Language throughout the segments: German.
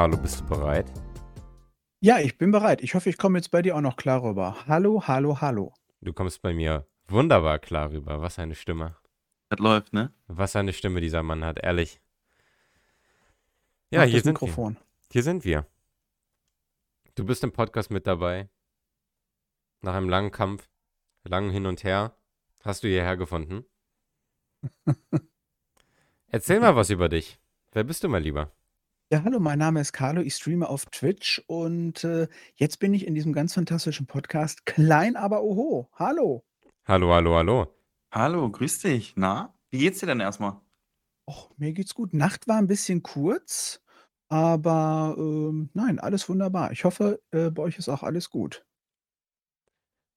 Carlo, bist du bereit? Ja, ich bin bereit. Ich hoffe, ich komme jetzt bei dir auch noch klar rüber. Hallo, hallo, hallo. Du kommst bei mir wunderbar klar rüber. Was eine Stimme. Das läuft, ne? Was eine Stimme dieser Mann hat, ehrlich. Ja, Mach hier das sind wir. Mikrofon. Hier sind wir. Du bist im Podcast mit dabei. Nach einem langen Kampf, langen Hin und Her, hast du hierher gefunden. Erzähl mal was über dich. Wer bist du mal lieber? Ja, hallo, mein Name ist Carlo. Ich streame auf Twitch und äh, jetzt bin ich in diesem ganz fantastischen Podcast Klein, aber oho. Hallo. Hallo, hallo, hallo. Hallo, grüß dich. Na, wie geht's dir denn erstmal? Och, mir geht's gut. Nacht war ein bisschen kurz, aber ähm, nein, alles wunderbar. Ich hoffe, äh, bei euch ist auch alles gut.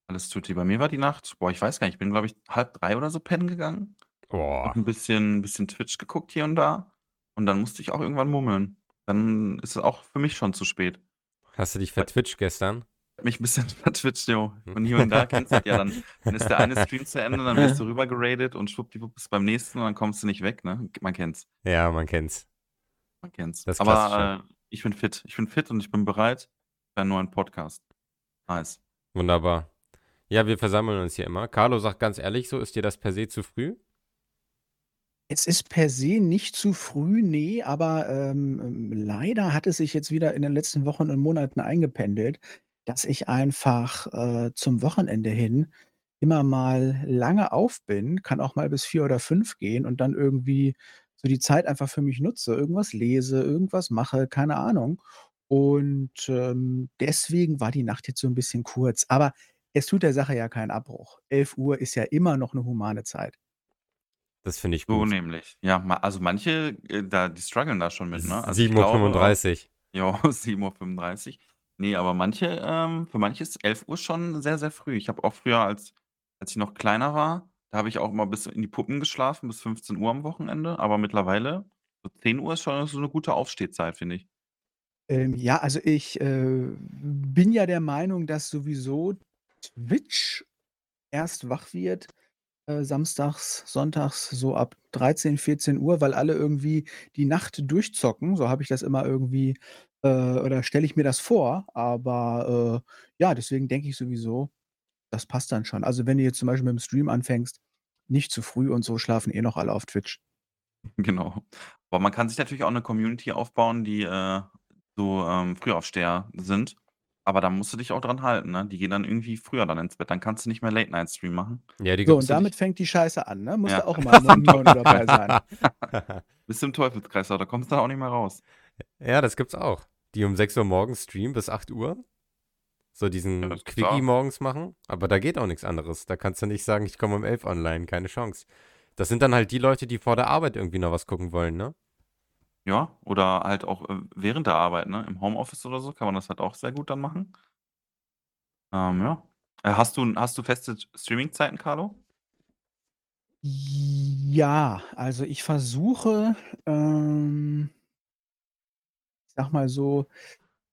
Alles tutti. Bei mir war die Nacht, boah, ich weiß gar nicht, ich bin, glaube ich, halb drei oder so pennen gegangen. Boah. Hab ein bisschen, bisschen Twitch geguckt hier und da. Und dann musste ich auch irgendwann mummeln. Dann ist es auch für mich schon zu spät. Hast du dich vertwitcht gestern? Hab mich ein bisschen vertwitcht, jo. Und hier und da kennst du ja dann. Dann ist der eine Stream zu Ende, dann wirst du rüber geradet und schwuppdiwupp ist beim nächsten und dann kommst du nicht weg, ne? Man kennt's. Ja, man kennt's. Man kennt's. Das Aber äh, ich bin fit. Ich bin fit und ich bin bereit für einen neuen Podcast. Nice. Wunderbar. Ja, wir versammeln uns hier immer. Carlo sagt ganz ehrlich, so ist dir das per se zu früh? Es ist per se nicht zu früh, nee, aber ähm, ähm, leider hat es sich jetzt wieder in den letzten Wochen und Monaten eingependelt, dass ich einfach äh, zum Wochenende hin immer mal lange auf bin, kann auch mal bis vier oder fünf gehen und dann irgendwie so die Zeit einfach für mich nutze, irgendwas lese, irgendwas mache, keine Ahnung. Und ähm, deswegen war die Nacht jetzt so ein bisschen kurz. Aber es tut der Sache ja keinen Abbruch. 11 Uhr ist ja immer noch eine humane Zeit. Das finde ich So gut. nämlich. Ja, ma also manche, äh, da die struggeln da schon mit, ne? Also ich 7.35 glaube Uhr. ja, 7:35 Ne, aber manche ähm, für manche ist 11 Uhr schon sehr, sehr früh. Ich habe auch früher, als als ich noch kleiner war, da habe ich auch immer bis in die Puppen geschlafen, bis 15 Uhr am Wochenende, aber mittlerweile so 10 Uhr ist schon so 'ne gute Aufstehzeit, finde ich. Ähm, ja, also ich, äh, bin ja der Meinung, dass sowieso Twitch erst wach wird, äh, samstags, sonntags so ab 13, 14:00, weil alle irgendwie die Nacht durchzocken. So habe ich das immer irgendwie äh, oder stelle ich mir das vor. Aber, äh, ja, deswegen denke ich sowieso, das passt dann schon. Also, wenn du jetzt zum Beispiel mit'm Stream anfängst, nicht zu früh und so schlafen eh noch alle auf Twitch. Genau. Aber man kann sich natürlich auch 'ne Community aufbauen, die, äh, so, ähm, Frühaufsteher sind. Aber da musst du dich auch dran halten, ne? Die gehen dann irgendwie früher dann ins Bett. Dann kannst du nicht mehr Late-Night-Stream machen. Ja, die So, und ja damit nicht. fängt die Scheiße an, ne? Musst Ja. du auch immer um 9 Uhr dabei sein. Bist im Teufelskreislauf, da kommst du dann auch nicht mehr raus. Ja, das gibt's auch. Die um 6 Uhr morgens streamen bis 8 Uhr. So Ja, diesen das gibt's Quickie auch. morgens machen. Aber da geht auch nichts anderes. Da kannst du nicht sagen, ich komme um 11 online. Keine Chance. Das sind dann halt die Leute, die vor der Arbeit irgendwie noch was gucken wollen, ne? Ja, oder halt auch, äh, während der Arbeit, ne? Im Homeoffice oder so kann man das halt auch sehr gut dann machen. Ähm, ja. Äh, hast du hast du feste Streamingzeiten, Carlo? Ja, also ich versuche, ähm ich sage mal so,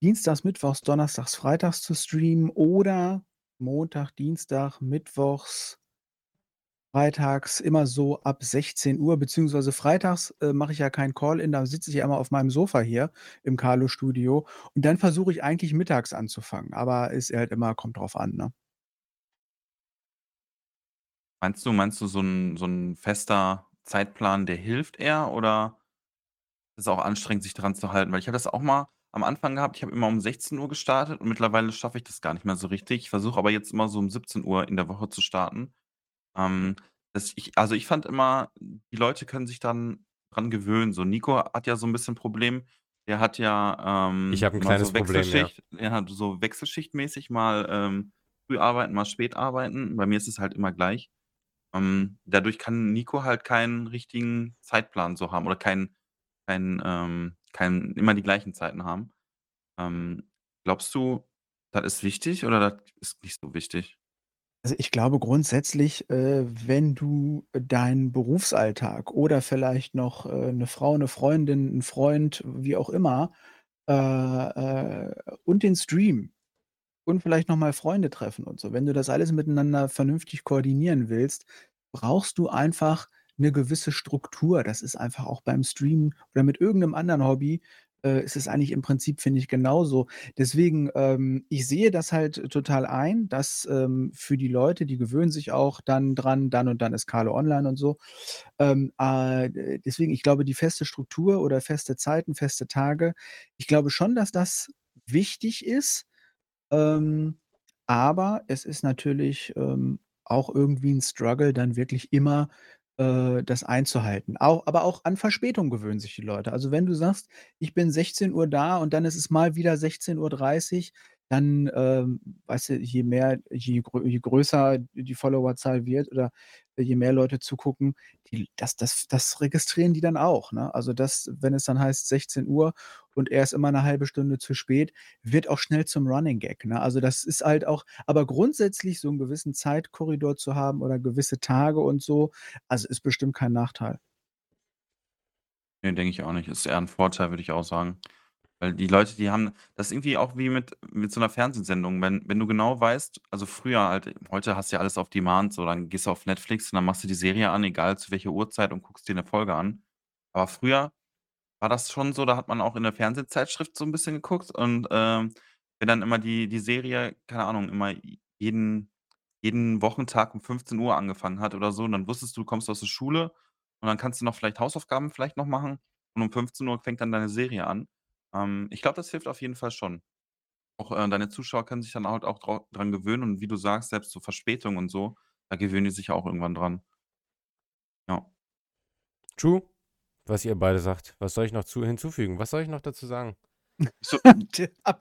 dienstags, mittwochs, donnerstags, freitags zu streamen oder Montag, Dienstag, mittwochs freitags immer so ab 16 Uhr, beziehungsweise freitags, äh, mache ich ja kein Call-in, da sitze ich ja immer auf meinem Sofa hier im Carlo-Studio und dann versuche ich eigentlich mittags anzufangen, aber ist halt immer kommt drauf an, ne? Meinst du meinst du, so 'n so 'n fester Zeitplan, der hilft eher oder ist auch anstrengend, sich dran zu halten? Weil ich habe das auch mal am Anfang gehabt, ich habe immer um 16 Uhr gestartet und mittlerweile schaffe ich das gar nicht mehr so richtig. Ich versuche aber jetzt immer so um 17 Uhr in der Woche zu starten. Ähm, dass ich also ich fand immer, die Leute können sich dann dran gewöhnen. So Nico hat ja so 'n bisschen Problem. Der hat ja, ähm, Ich habe 'n kleines so Problem, ja. Wechselschicht er hat so wechselschichtmäßig mal, ähm, früh arbeiten, mal spät arbeiten. Bei mir ist es halt immer gleich. Ähm, dadurch kann Nico halt keinen richtigen Zeitplan so haben oder keinen keinen, ähm keinen immer die gleichen Zeiten haben. Ähm, glaubst du, das ist wichtig oder das ist nicht so wichtig? Also, ich glaube grundsätzlich, äh, wenn du deinen Berufsalltag oder vielleicht noch, äh, 'ne Frau, 'ne Freundin, 'n Freund, wie auch immer, äh, und den Stream und vielleicht noch mal Freunde treffen und so. Wenn du das alles miteinander vernünftig koordinieren willst, brauchst du einfach 'ne gewisse Struktur. Das ist einfach auch beim Streamen oder mit irgend 'nem anderen Hobby, äh, ist es eigentlich im Prinzip, finde ich, genauso. Deswegen, ähm, ich sehe das halt total ein, dass, ähm, für die Leute, die gewöhnen sich auch dann dran, dann und dann ist Carlo online und so. Ähm, äh, deswegen, ich glaube, die feste Struktur oder feste Zeiten, feste Tage ich glaube schon, dass das wichtig ist, ähm, aber es ist natürlich, ähm, auch irgendwie 'n Struggle, dann wirklich immer, äh, das einzuhalten. Auch aber auch an Verspätung gewöhnen sich die Leute. Also, wenn du sagst: „Ich bin 16:00 da und dann ist es mal wieder 16:30 dann, ähm, weißt du, je mehr je grö je größer die Followerzahl wird oder je mehr Leute zugucken, die das das das registrieren die dann auch, ne? Also, das wenn es dann heißt 16:00 und er ist immer 'ne halbe Stunde zu spät, wird auch schnell zum Running Gag, ne? Also, das ist halt auch aber grundsätzlich so 'n gewissen Zeitkorridor zu haben oder gewisse Tage und so, also, ist bestimmt kein Nachteil. Ne, denke ich auch nicht. Ist eher 'n Vorteil, würde ich auch sagen. Weil die Leute, die haben das ist irgendwie auch wie mit mit so 'ner Fernsehsendung. Wenn wenn du genau weißt also, früher halt heute hast du ja alles auf Demand, so, dann gehst du auf Netflix und dann machst du die Serie an, egal zu welcher Uhrzeit und guckst dir 'ne Folge an. Aber früher war das schon so, da hat man auch in der Fernsehzeitschrift so 'n bisschen geguckt und, ähm, wenn dann immer die die Serie, keine Ahnung, immer jeden jeden Wochentag um 15:00 angefangen hat oder so, dann wusstest du, du kommst aus der Schule und dann kannst du noch vielleicht Hausaufgaben vielleicht noch machen und um 15:00 fängt dann deine Serie an. Ähm, ich glaube, das hilft auf jeden Fall schon. Auch, äh, deine Zuschauer können sich dann halt auch drau dran gewöhnen und wie du sagst, selbst so Verspätung und so, da gewöhnen die sich auch irgendwann dran. Ja. True, was ihr beide sagt. Was soll ich noch zu hinzufügen? Was soll ich noch dazu sagen? Bist du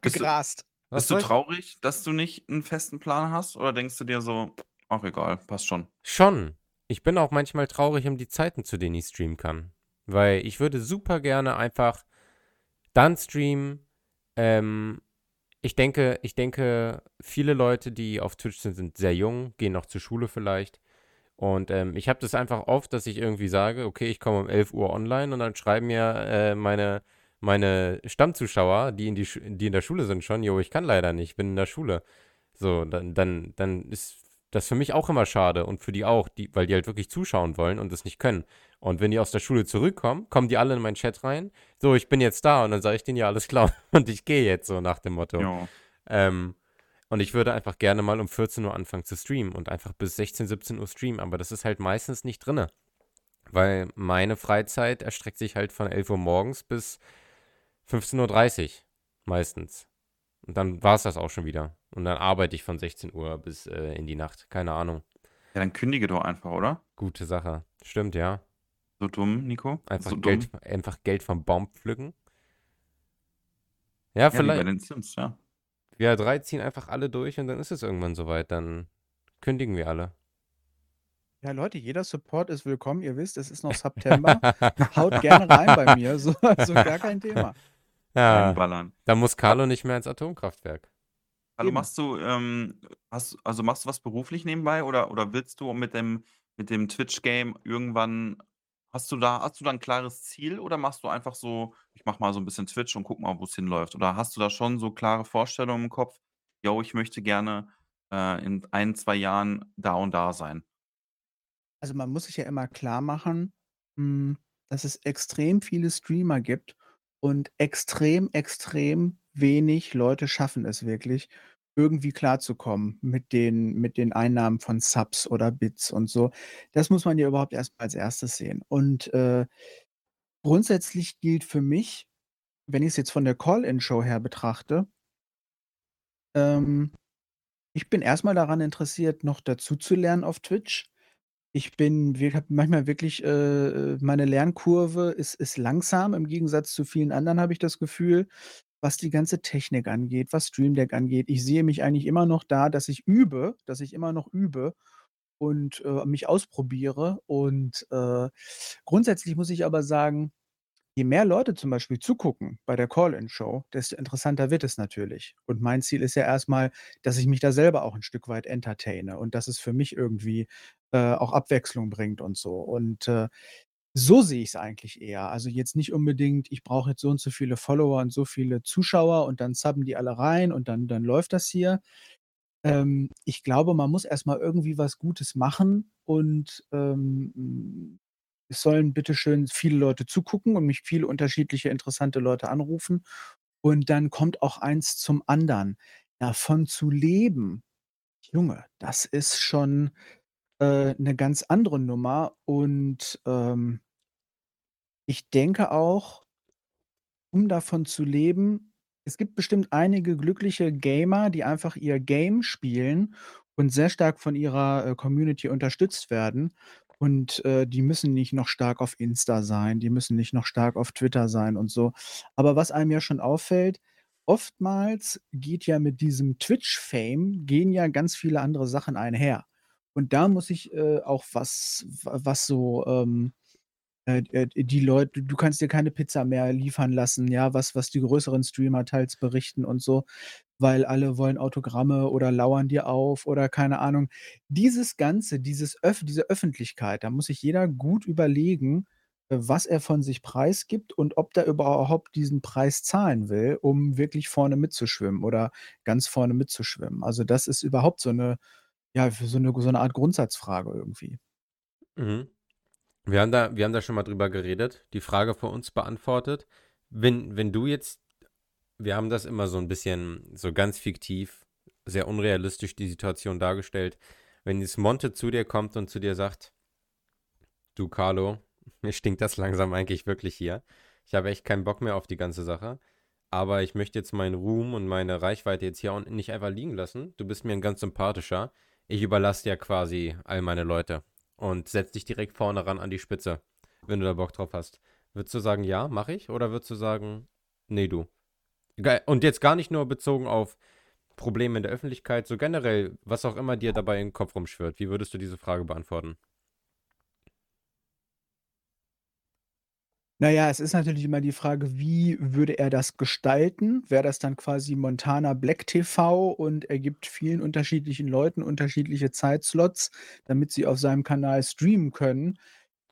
bist du Abgegrast. Was bist du soll ich traurig, dass du nicht 'n festen Plan hast oder denkst du dir so: „Ach egal, passt schon?“ Schon. Ich bin auch manchmal traurig um die Zeiten, zu denen ich streamen kann. Weil ich würde super gerne einfach dann streamen. Ähm, ich denke ich denke, viele Leute, die auf Twitch sind, sind sehr jung, gehen noch zur Schule vielleicht. Und, ähm, ich habe das einfach oft, dass ich irgendwie sage: „Okay, ich komme um 11:00 online“, und dann schreiben mir, äh, meine meine Stammzuschauer, die in die die in der Schule sind schon: „Jo, ich kann leider nicht, bin in der Schule.“ So, dann dann dann ist das für mich auch immer schade und für die auch, die weil die halt wirklich zuschauen wollen und das nicht können. Und wenn die aus der Schule zurückkommen, kommen die alle in meinen Chat rein: „So, ich bin jetzt da.“ Und dann sage ich denen: „Ja, alles klar und ich gehe jetzt“, so nach dem Motto. Ja. Ähm, und ich würde einfach gerne mal um 14:00 anfangen zu streamen und einfach bis 16:00, 17:00 streamen, aber das ist halt meistens nicht drinne. Weil meine Freizeit erstreckt sich halt von 11:00 morgens bis 15:30 meistens. Und dann war's das auch schon wieder. Und dann arbeite ich von 16:00 bis, äh, in die Nacht. Keine Ahnung. Ja, dann kündige doch einfach, oder? Gute Sache. Stimmt, ja. So dumm, Nico? Einfach So Geld dumm. einfach Geld vom Baum pflücken. Ja, Ja, wie bei den Sims, ja. Wir 3 ziehen einfach alle durch und dann ist es irgendwann so weit, dann kündigen wir alle. Ja, Leute, jeder Support ist willkommen. Ihr wisst, es ist noch September. Haut gerne rein bei mir, so also gar kein Thema. Ja, Reinballern. da muss Carlo nicht mehr ins Atomkraftwerk. Hallo, Eben. machst du, ähm hast also, machst du was beruflich nebenbei oder oder willst du mit dem mit dem Twitch-Game irgendwann hast du da hast du da 'n klares Ziel oder machst du einfach so: „Ich mache mal so 'n bisschen Twitch und gucke mal, wo's hinläuft?“ Oder hast du da schon so klare Vorstellungen im Kopf: „Jo, ich möchte gerne, äh, in 1, 2 Jahren da und da sein?“ Also, man muss sich ja immer klarmachen, hm, dass es extrem viele Streamer gibt und extrem, extrem wenig Leute schaffen es wirklich, irgendwie klarzukommen mit den mit den Einnahmen von Subs oder Bits und so. Das muss man ja überhaupt erst mal als 1. sehen. Und, äh, grundsätzlich gilt für mich, wenn ich's jetzt von der Call-in-Show her betrachte ähm, ich bin erst mal daran interessiert, noch dazuzulernen auf Twitch. Ich bin habe manchmal wirklich, äh, äh meine Lernkurve ist ist langsam im Gegensatz zu vielen anderen, habe ich das Gefühl, was die ganze Technik angeht, was Stream Deck angeht. Ich sehe mich eigentlich immer noch da, dass ich übe dass ich immer noch übe und, äh, mich ausprobiere. Und, äh, grundsätzlich muss ich aber sagen, je mehr Leute zum Beispiel zugucken bei der Call-in-Show, desto interessanter wird es natürlich. Und mein Ziel ist ja erst mal, dass ich mich da selber auch 'n Stück weit entertaine und dass es für mich irgendwie, äh, auch Abwechslung bringt und so. Und, äh, so sehe ich's eigentlich eher. Also, jetzt nicht unbedingt, ich brauche jetzt so und so viele Follower und so viele Zuschauer und dann subben die alle rein und dann dann läuft das hier. Ähm, ich glaube, man muss erst mal irgendwie was Gutes machen und, ähm, hm es sollen bitte schön viele Leute zugucken und mich viele unterschiedliche interessante Leute anrufen. Und dann kommt auch eins zum anderen. Davon zu leben, Junge, das ist schon, äh, 'ne ganz andere Nummer und, ähm ich denke auch um davon zu leben es gibt bestimmt einige glückliche Gamer, die einfach ihr Game spielen und sehr stark von ihrer, äh, Community unterstützt werden. Und, äh, die müssen nicht noch stark auf Insta sein, die müssen nicht noch stark auf Twitter sein und so. Aber was einem ja schon auffällt, oftmals geht ja mit diesem Twitch-Fame gehen ja ganz viele andere Sachen einher. Und da muss ich, äh, auch was wa was so, ähm äh, äh, die Leute du kannst dir keine Pizza mehr liefern lassen, ja, was was die größeren Streamer teils berichten und so, weil alle wollen Autogramme oder lauern dir auf oder keine Ahnung. Dieses Ganze, dieses Öff diese Öffentlichkeit, da muss sich jeder gut überlegen, äh, was er von sich preisgibt und ob der überhaupt diesen Preis zahlen will, um wirklich vorne mitzuschwimmen oder ganz vorne mitzuschwimmen. Also, das ist überhaupt so 'ne ja, so 'ne so 'ne Art Grundsatzfrage irgendwie. Mhm. Wir haben da wir haben da schon mal drüber geredet, die Frage für uns beantwortet. Wenn wenn du jetzt wir haben das immer so ein bisschen so ganz fiktiv, sehr unrealistisch die Situation dargestellt. Wenn jetzt Monte zu dir kommt und zu dir sagt: „Du Carlo, mir stinkt das langsam eigentlich wirklich hier. Ich habe echt keinen Bock mehr auf die ganze Sache, aber ich möchte jetzt meinen Ruhm und meine Reichweite jetzt hier nicht einfach liegen lassen. Du bist mir ein ganz sympathischer. Ich überlasse dir quasi all meine Leute und setz dich direkt vorne ran an die Spitze, wenn du da Bock drauf hast. Würdest du sagen, ja, mache ich? Oder würdest du sagen, nee, du? Und jetzt gar nicht nur bezogen auf Probleme in der Öffentlichkeit, so generell, was auch immer dir dabei den Kopf rumschwirrt. Wie würdest du diese Frage beantworten? Na ja, es ist natürlich immer die Frage, wie würde er das gestalten? Wäre das dann quasi Montana Black TV und er gibt vielen unterschiedlichen Leuten unterschiedliche Zeitslots, damit sie auf seinem Kanal streamen können?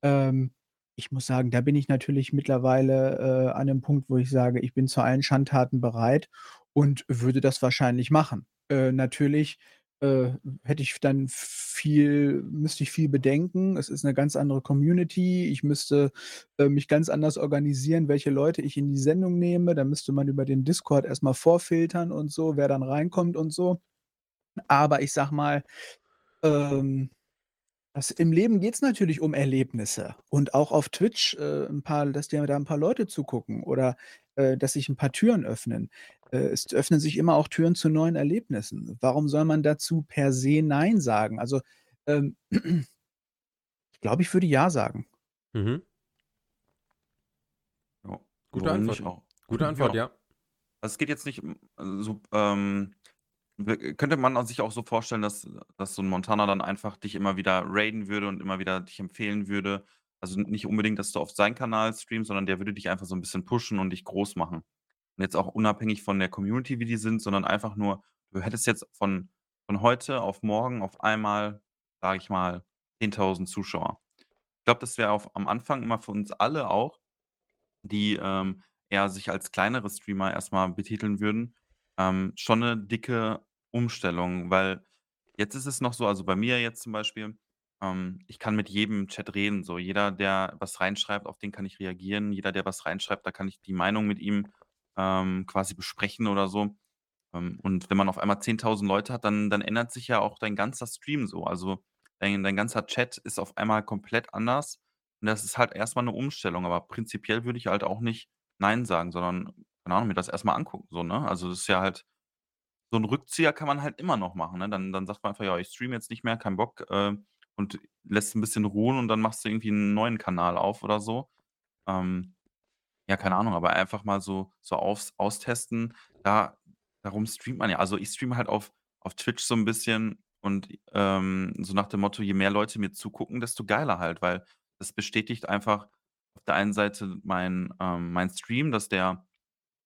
Ähm, ich muss sagen, da bin ich natürlich mittlerweile, äh, an 'nem Punkt, wo ich sage, ich bin zu allen Schandtaten bereit und würde das wahrscheinlich machen. Äh, natürlich äh, hätte ich dann viel müsste ich viel bedenken. Es ist 'ne ganz andere Community. Ich müsste, äh, mich ganz anders organisieren, welche Leute ich in die Sendung nehme. Da müsste man über den Discord erst mal vorfiltern und so, wer dann reinkommt und so. Aber ich sage mal, ähm, das im Leben geht's natürlich um Erlebnisse und auch auf Twitch, äh, 'n paar dass dir da 'n paar Leute zugucken oder, äh, dass sich 'n paar Türen öffnen. Äh, es öffnen sich immer auch Türen zu neuen Erlebnissen. Warum soll man dazu per se nein sagen? Also, ähm, ich glaube, ich würde ja sagen. Mhm. Ja, Gute Antwort. auch? Gute Antwort, Ja. ja. Also, es geht jetzt nicht um also, so, ähm könnte man sich auch so vorstellen, dass dass so 'n Montana dann einfach dich immer wieder raiden würde und immer wieder dich empfehlen würde? Also, nicht unbedingt, dass du auf seinen Kanal streamst, sondern der würde dich einfach so 'n bisschen pushen und dich groß machen. Und jetzt auch unabhängig von der Community, wie die sind, sondern einfach nur, du hättest jetzt von von heute auf morgen auf einmal, sage ich mal, 10.000 Zuschauer. Ich glaube, das wäre am Anfang immer für uns alle auch, die, ähm, eher sich als kleinere Streamer erst mal betiteln würden, ähm, schon 'ne dicke Umstellung, weil jetzt ist es noch so also, bei mir jetzt zum Beispiel, ähm, ich kann mit jedem Chat reden, so. Jeder, der was reinschreibt, auf den kann ich reagieren. Jeder, der was reinschreibt, da kann ich die Meinung mit ihm, ähm, quasi besprechen oder so. Ähm, und wenn man auf einmal 10.000 Leute hat, dann dann ändert sich ja auch dein ganzer Stream so. Also, dein dein ganzer Chat ist auf einmal komplett anders und das ist halt erst mal 'ne Umstellung, aber prinzipiell würde ich halt auch nicht nein sagen, sondern, keine Ahnung, mir das erst mal angucken so, ne? Also, das ist ja halt so 'n Rückzieher kann man halt immer noch machen, ne? Dann dann sagt man einfach: „Ja, ich streame jetzt nicht mehr, kein Bock“, äh, und lässt 'n bisschen ruhen und dann machst du irgendwie 'n neuen Kanal auf oder so. Ähm, ja, keine Ahnung, aber einfach mal so so aufs austesten, da darum streamt man ja. Also, ich streame halt auf auf Twitch so 'n bisschen und, ähm, so nach dem Motto: „Je mehr Leute mir zugucken, desto geiler halt“, weil das bestätigt einfach auf der einen Seite mein ähm, mein Stream, dass der,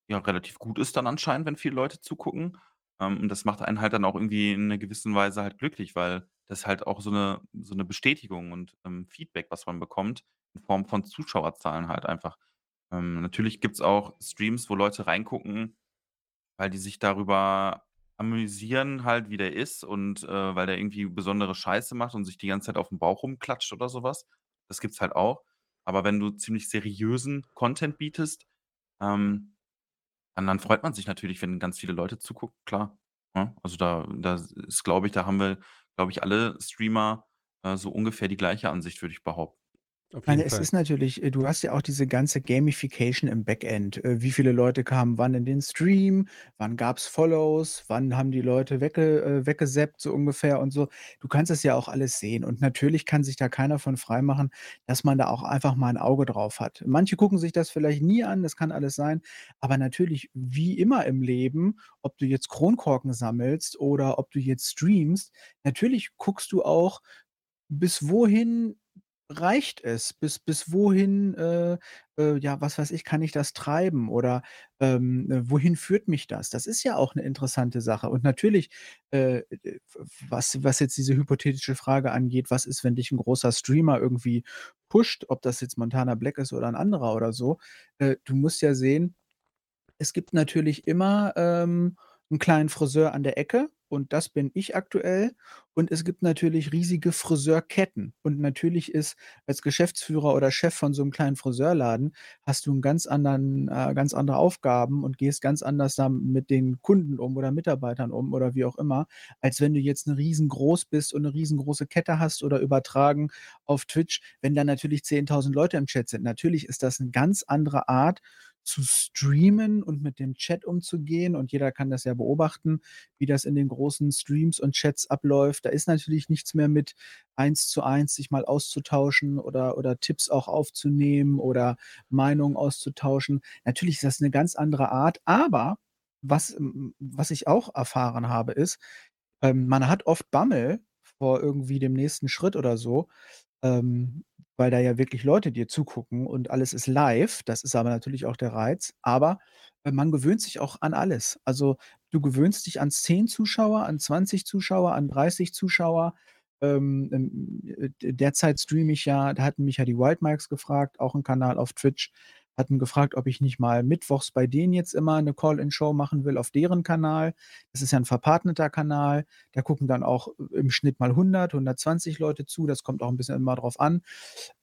ja, relativ gut ist dann anscheinend, wenn viele Leute zugucken. Ähm, und das macht einen halt dann auch irgendwie in 'ner gewissen Weise halt glücklich, weil das halt auch so 'ne so 'ne Bestätigung und, ähm, Feedback, was man bekommt in Form von Zuschauerzahlen halt einfach. Ähm, natürlich gibt's auch Streams, wo Leute reingucken, weil die sich darüber amüsieren halt, wie der ist und, äh, weil der irgendwie besondere Scheiße macht und sich die ganze Zeit aufm Bauch rumklatscht oder so was. Das gibt's halt auch. Aber wenn du ziemlich seriösen Content bietest, ähm, dann dann freut man sich natürlich, wenn ganz viele Leute zugucken, klar, ne? Also, da da ist, glaube ich da haben wir, glaube ich, alle Streamer, äh, so ungefähr die gleiche Ansicht, würde ich behaupten. Auf Ich meine, es Fall. ist natürlich äh, du hast ja auch diese ganze Gamification im Backend. Äh, wie viele Leute kamen wann in den Stream? Wann gab's Follows? Wann haben die Leute wegge äh, weggesappt so ungefähr und so. Du kannst es ja auch alles sehen und natürlich kann sich da keiner von freimachen, dass man da auch einfach mal 'n Auge drauf hat. Manche gucken sich das vielleicht nie an, das kann alles sein, aber natürlich wie immer im Leben, ob du jetzt Kronkorken sammelst oder ob du jetzt streamst, natürlich guckst du auch, bis wohin reicht es? Bis bis wohin, äh, äh, ja, was weiß ich, kann ich das treiben oder, ähm, äh, wohin führt mich das? Das ist ja auch 'ne interessante Sache und natürlich, äh, äh, was was jetzt diese hypothetische Frage angeht, was ist, wenn dich 'n großer Streamer irgendwie pusht, ob das jetzt Montana Black ist oder 'n anderer oder so. Äh, du musst ja sehen, es gibt natürlich immer, ähm, 'n kleinen Friseur an der Ecke und das bin ich aktuell und es gibt natürlich riesige Friseurketten und natürlich ist als Geschäftsführer oder Chef von so 'nem kleinen Friseurladen hast du 'n ganz anderen äh, ganz andere Aufgaben und gehst ganz anders mit den Kunden um oder Mitarbeitern um oder wie auch immer, als wenn du jetzt 'ne riesengroß bist und 'ne riesengroße Kette hast oder übertragen auf Twitch, wenn da natürlich 10.000 Leute im Chat sind. Natürlich ist das 'ne ganz andere Art zu streamen und mit dem Chat umzugehen und jeder kann das ja beobachten, wie das in den großen Streams und Chats abläuft. Da ist natürlich nichts mehr mit Eins-zu-eins sich mal auszutauschen oder oder Tipps auch aufzunehmen oder Meinungen auszutauschen. Natürlich ist das 'ne ganz andere Art, aber was was ich auch erfahren habe, ist, ähm, man hat oft Bammel vor irgendwie dem nächsten Schritt oder so, ähm, weil da ja wirklich Leute dir zugucken und alles ist live. Das ist aber natürlich auch der Reiz, aber, äh, man gewöhnt sich auch an alles. Also, du gewöhnst dich an 10 Zuschauer, an 20 Zuschauer, an 30 Zuschauer. Ähm, ähm, äh, derzeit streame ich ja da hatten mich ja die Wild Mikes gefragt, auch 'n Kanal auf Twitch, hatten gefragt, ob ich nicht mal mittwochs bei denen jetzt immer 'ne Call-in-Show machen will auf deren Kanal. Das ist ja 'n verpartneter Kanal. Da gucken dann auch im Schnitt mal 100, 120 Leute zu. Das kommt auch 'n bisschen immer drauf an.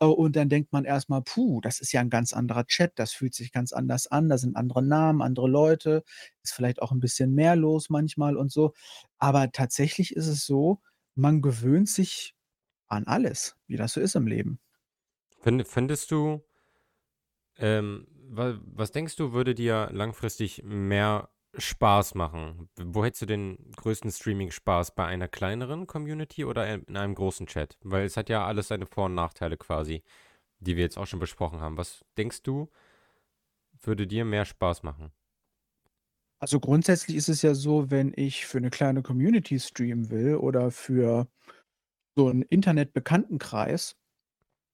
Äh, und dann denkt man erst mal: „Puh, das ist ja 'n ganz anderer Chat, das fühlt sich ganz anders an, da sind andere Namen, andere Leute, ist vielleicht auch 'n bisschen mehr los manchmal und so.“ Aber tatsächlich ist es so, man gewöhnt sich an alles, wie das so ist im Leben. Finde findest du ähm, wa was denkst du, würde dir langfristig mehr Spaß machen? Wo hättest du den größten Streaming-Spaß, bei einer kleineren Community oder in einem großen Chat? Weil es hat ja alles seine Vor und Nachteile quasi, die wir jetzt auch schon besprochen haben. Was denkst du, würde dir mehr Spaß machen? Also, grundsätzlich ist es ja so, wenn ich für 'ne kleine Community streamen will oder für so 'n Internetbekanntenkreis,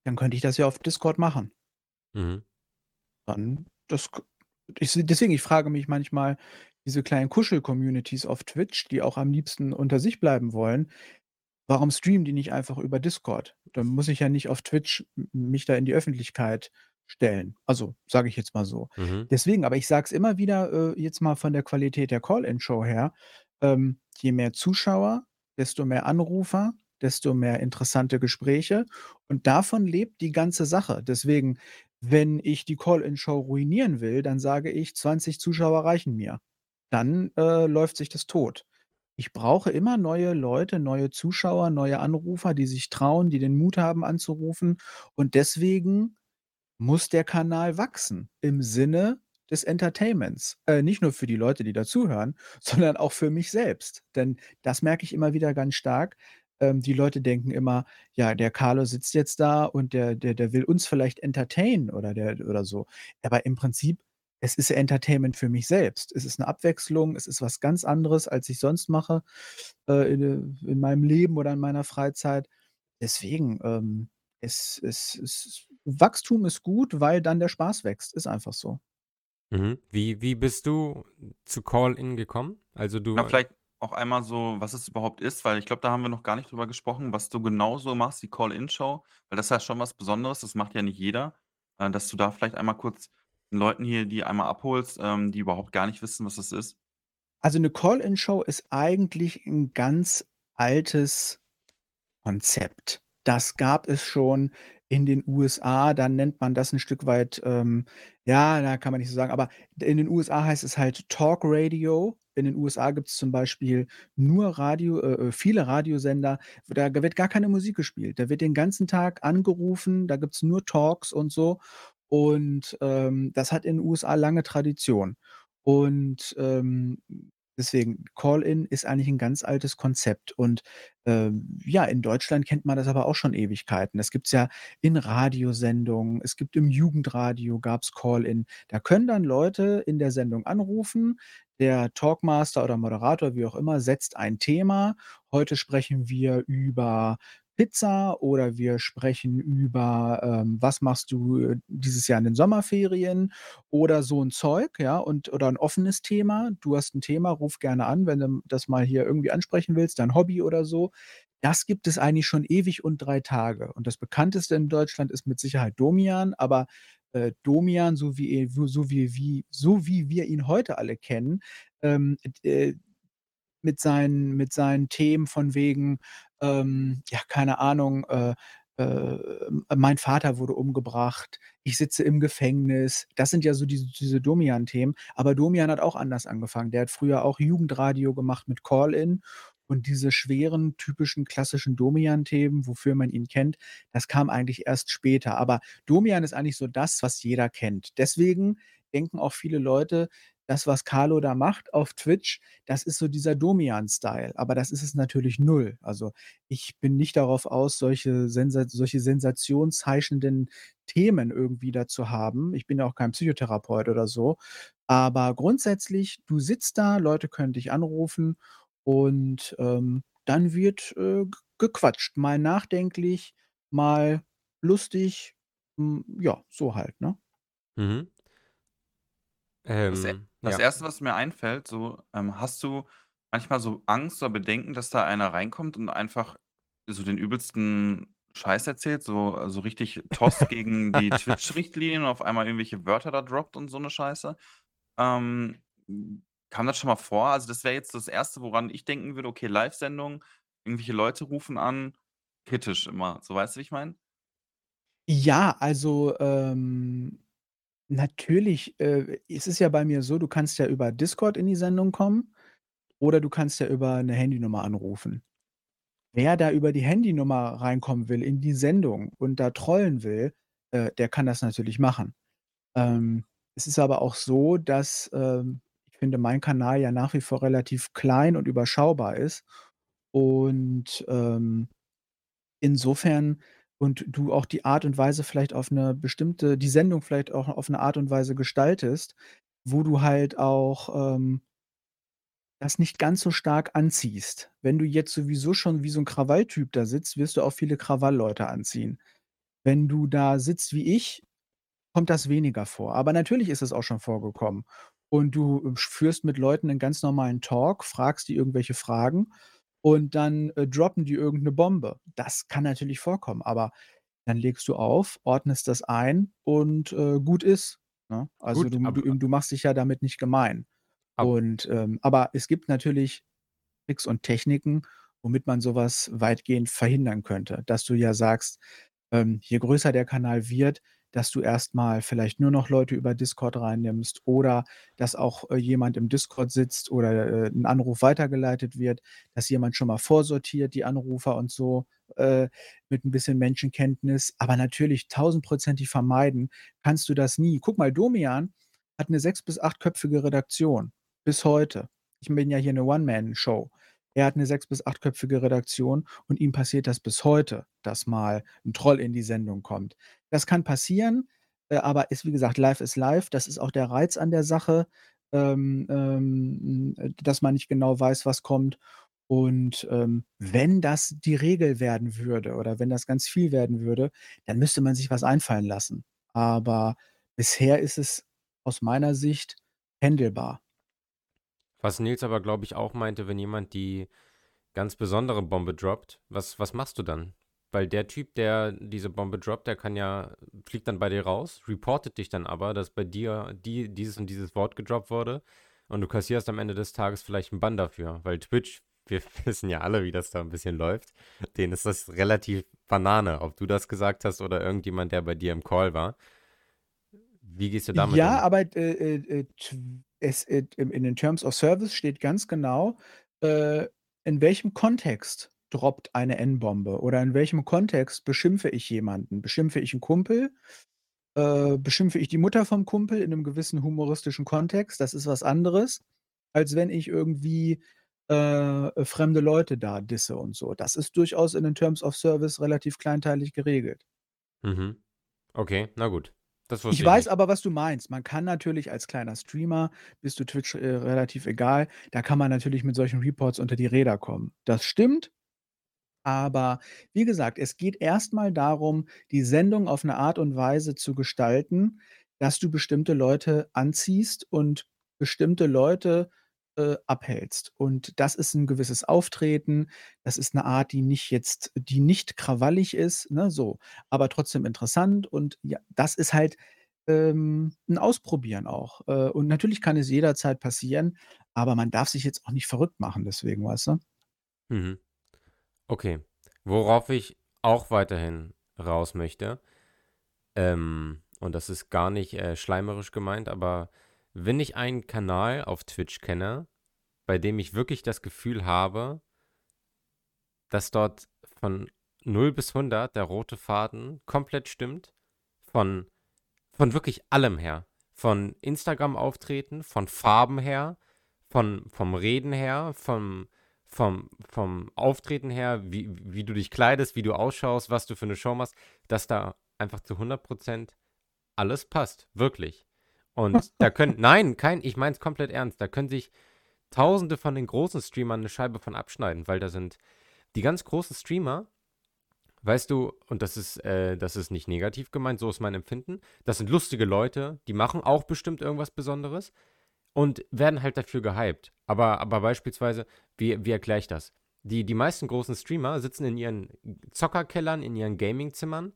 dann könnte ich das ja auf Discord machen. Mhm. Dann das ich deswegen, ich frage mich manchmal, diese kleinen Kuschel-Communities auf Twitch, die auch am liebsten unter sich bleiben wollen, warum streamen die nicht einfach über Discord? Dann muss ich ja nicht auf Twitch mich da in die Öffentlichkeit stellen. Also, sage ich jetzt mal so. Mhm. Deswegen, aber ich sage es immer wieder, äh, jetzt mal von der Qualität der Call-in-Show her, ähm, je mehr Zuschauer, desto mehr Anrufer, desto mehr interessante Gespräche und davon lebt die ganze Sache. Deswegen, wenn ich die Call-in-Show ruinieren will, dann sage ich: „20 Zuschauer reichen mir.“ Dann, äh, läuft sich das tot. Ich brauche immer neue Leute, neue Zuschauer, neue Anrufer, die sich trauen, die den Mut haben anzurufen und deswegen muss der Kanal wachsen im Sinne des Entertainments. Äh, nicht nur für die Leute, die da zuhören, sondern auch für mich selbst. Denn das merke ich immer wieder ganz stark. Ähm, die Leute denken immer: „Ja, der Carlo sitzt jetzt da und der der der will uns vielleicht entertainen oder der oder so.“ Aber im Prinzip, es ist Entertainment für mich selbst. Es ist 'ne Abwechslung, es ist was ganz anderes, als ich sonst mache, äh, in, äh in meinem Leben oder in meiner Freizeit. Deswegen, ähm, es es es Wachstum ist gut, weil dann der Spaß wächst. Ist einfach so. Mhm. Wie wie bist du zu Call-in gekommen? Also, du Ja, vielleicht auch einmal so, was es überhaupt ist, weil ich glaube, da haben wir noch gar nicht drüber gesprochen, was du genau so machst, die Call-in-Show, weil das ist ja schon was Besonderes, das macht ja nicht jeder. Äh, dass du da vielleicht einmal kurz den Leuten hier die einmal abholst, ähm, die überhaupt gar nicht wissen, was das ist. Also, 'ne Call-in-Show ist eigentlich 'n ganz altes Konzept. Das gab es schon in den USA, dann nennt man das ein Stück weit, ähm ja, da kann man nicht so sagen, aber in den USA heißt es halt Talk Radio. In den USA gibt's zum Beispiel nur Radio äh, äh, viele Radiosender, da wird gar keine Musik gespielt. Da wird den ganzen Tag angerufen, da gibt's nur Talks und so. Und, ähm, das hat in den USA lange Tradition. Und, ähm, deswegen, Call-in ist eigentlich 'n ganz altes Konzept. Und, ähm, ja, in Deutschland kennt man das aber auch schon Ewigkeiten. Das gibt's ja in Radiosendungen, es gibt im Jugendradio gab's Call-in. Da können dann Leute in der Sendung anrufen, der Talkmaster oder Moderator, wie auch immer, setzt ein Thema. Heute sprechen wir über Pizza oder wir sprechen über, ähm, was machst du, äh, dieses Jahr in den Sommerferien oder so 'n Zeug, ja, und oder 'n offenes Thema. Du hast 'n Thema, ruf gerne an, wenn du das mal hier irgendwie ansprechen willst, dein Hobby oder so. Das gibt es eigentlich schon ewig und 3 Tage. Und das bekannteste in Deutschland ist mit Sicherheit Domian, aber, äh, Domian, so wie e so wie wie so wie wir ihn heute alle kennen, ähm, äh, mit seinen mit seinen Themen von wegen, ähm, ja, keine Ahnung, äh, äh, mein Vater wurde umgebracht, ich sitze im Gefängnis. Das sind ja so diese diese Domian-Themen. Aber Domian hat auch anders angefangen. Der hat früher auch Jugendradio gemacht mit Call-in und diese schweren, typischen, klassischen Domian-Themen, wofür man ihn kennt, das kam eigentlich erst später. Aber Domian ist eigentlich so das, was jeder kennt. Deswegen denken auch viele Leute, das, was Carlo da macht auf Twitch, das ist so dieser Domian-Style, aber das ist es natürlich null. Also, ich bin nicht darauf aus, solche sensa solche sensationsheischenden Themen irgendwie da zu haben. Ich bin ja auch kein Psychotherapeut oder so. Aber grundsätzlich, du sitzt da, Leute können dich anrufen und, ähm, dann wird, äh, gequatscht, mal nachdenklich, mal lustig, hm, ja, so halt, ne? Mhm. Das e Ähm, das ja. 1., was mir einfällt, so, ähm, hast du manchmal so Angst oder Bedenken, dass da einer reinkommt und einfach so den übelsten Scheiß erzählt, so so richtig Toss gegen die Twitch-Richtlinien und auf einmal irgendwelche Wörter da droppt und so 'ne Scheiße? Ähm, hm, kam das schon mal vor? Also, das wäre jetzt das 1., woran ich denken würde, okay, Livesendung, irgendwelche Leute rufen an, kritisch immer. So, weißt du, wie ich meine? Ja, also, ähm, natürlich, äh, ist es ja bei mir so, du kannst ja über Discord in die Sendung kommen oder du kannst ja über 'ne Handynummer anrufen. Wer da über die Handynummer reinkommen will in die Sendung und da trollen will, äh, der kann das natürlich machen. Ähm, es ist aber auch so, dass, ähm, ich finde, mein Kanal ja nach wie vor relativ klein und überschaubar ist und, ähm, insofern und du auch die Art und Weise vielleicht auf 'ne bestimmte die Sendung vielleicht auch auf 'ne Art und Weise gestaltest, wo du halt auch, ähm das nicht ganz so stark anziehst. Wenn du jetzt sowieso schon wie so 'n Krawalltyp da sitzt, wirst du auch viele Krawallleute anziehen. Wenn du da sitzt wie ich, kommt das weniger vor. Aber natürlich ist es auch schon vorgekommen. Und du sch führst mit Leuten 'nen ganz normalen Talk, fragst die irgendwelche Fragen und dann, äh, droppen die irgend 'ne Bombe. Das kann natürlich vorkommen, aber dann legst du auf, ordnest das ein und, äh, gut ist, ne? Also, Gut, du du du machst dich ja damit nicht gemein. ab Und, ähm aber es gibt natürlich Tricks und Techniken, womit man so was weitgehend verhindern könnte, dass du ja sagst, ähm, je größer der Kanal wird, dass du erst mal vielleicht nur noch Leute über Discord reinnimmst oder dass auch, äh, jemand im Discord sitzt oder, äh, 'n Anruf weitergeleitet wird, dass jemand schon mal vorsortiert, die Anrufer und so, äh, mit 'n bisschen Menschenkenntnis. Aber natürlich tausendprozentig vermeiden kannst du das nie. Guck mal, Domian hat 'ne sechs bis achtköpfige Redaktion bis heute. Ich bin ja hier 'ne One-Man-Show. Er hat 'ne sechs bis achtköpfige Redaktion und ihm passiert das bis heute, dass mal 'n Troll in die Sendung kommt. Das kann passieren, äh, aber ist wie gesagt, live ist live. Das ist auch der Reiz an der Sache, ähm, ähm, hm, dass man nicht genau weiß, was kommt. Und, ähm, wenn das die Regel werden würde oder wenn das ganz viel werden würde, dann müsste man sich was einfallen lassen. Aber bisher ist es aus meiner Sicht händelbar. Was Nils aber, glaube ich, auch meinte, wenn jemand die ganz besondere Bombe droppt, was was machst du dann? Weil der Typ, der diese Bombe droppt, der kann ja fliegt dann bei dir raus, reportet dich dann aber, dass bei dir die dieses und dieses Wort gedroppt wurde und du kassierst am Ende des Tages vielleicht 'n Bann dafür, weil Twitch wir wissen ja alle, wie das da 'n bisschen läuft. Denen ist das relativ Banane, ob du das gesagt hast oder irgendjemand, der bei dir im Call war. Wie gehst du damit Ja, um? aber, äh, äh, äh, es, äh, in den Terms of Service steht ganz genau, äh, in welchem Kontext droppt eine N-Bombe oder in welchem Kontext beschimpfe ich jemanden? Beschimpfe ich einen Kumpel? Äh, beschimpfe ich die Mutter vom Kumpel in einem gewissen humoristischen Kontext? Das ist was anderes, als wenn ich irgendwie, äh, fremde Leute da disse und so. Das ist durchaus in den Terms of Service relativ kleinteilig geregelt. Mhm. Okay, na gut. Ich weiß nicht. aber, was du meinst. Man kann natürlich als kleiner Streamer bist du Twitch, äh, relativ egal. Da kann man natürlich mit solchen Reports unter die Räder kommen. Das stimmt. Aber wie gesagt, es geht erst mal darum, die Sendung auf 'ne Art und Weise zu gestalten, dass du bestimmte Leute anziehst und bestimmte Leute, äh, abhältst. Und das ist 'n gewisses Auftreten. Das ist 'ne Art, die nicht jetzt die nicht krawallig ist, ne, so, aber trotzdem interessant und ja, das ist halt, ähm, 'n Ausprobieren auch. Äh, und natürlich kann es jederzeit passieren, aber man darf sich jetzt auch nicht verrückt machen deswegen, weißt du? Mhm. Okay. Worauf ich auch weiterhin raus möchte, ähm, und das ist gar nicht, äh, schleimerisch gemeint, aber wenn ich einen Kanal auf Twitch kenne, bei dem ich wirklich das Gefühl habe dass dort von 0 bis 100 der rote Faden komplett stimmt, von von wirklich allem her. Von Instagram-Auftreten, von Farben her, von vom Reden her, vom vom vom Auftreten her, wie wie du dich kleidest, wie du ausschaust, was du für 'ne Show machst, dass da einfach zu 100% alles passt, wirklich. Und da können nein, kein ich meine es komplett ernst. Da können sich Tausende von den großen Streamern 'ne Scheibe von abschneiden, weil da sind die ganz großen Streamer, weißt du und das ist, äh das ist nicht negativ gemeint, so ist mein Empfinden. Das sind lustige Leute, die machen auch bestimmt irgendwas Besonderes und werden halt dafür gehypt. Aber aber beispielsweise, wie wie erkläre ich das? Die die meisten großen Streamer sitzen in ihren Zockerkellern, in ihren Gamingzimmern,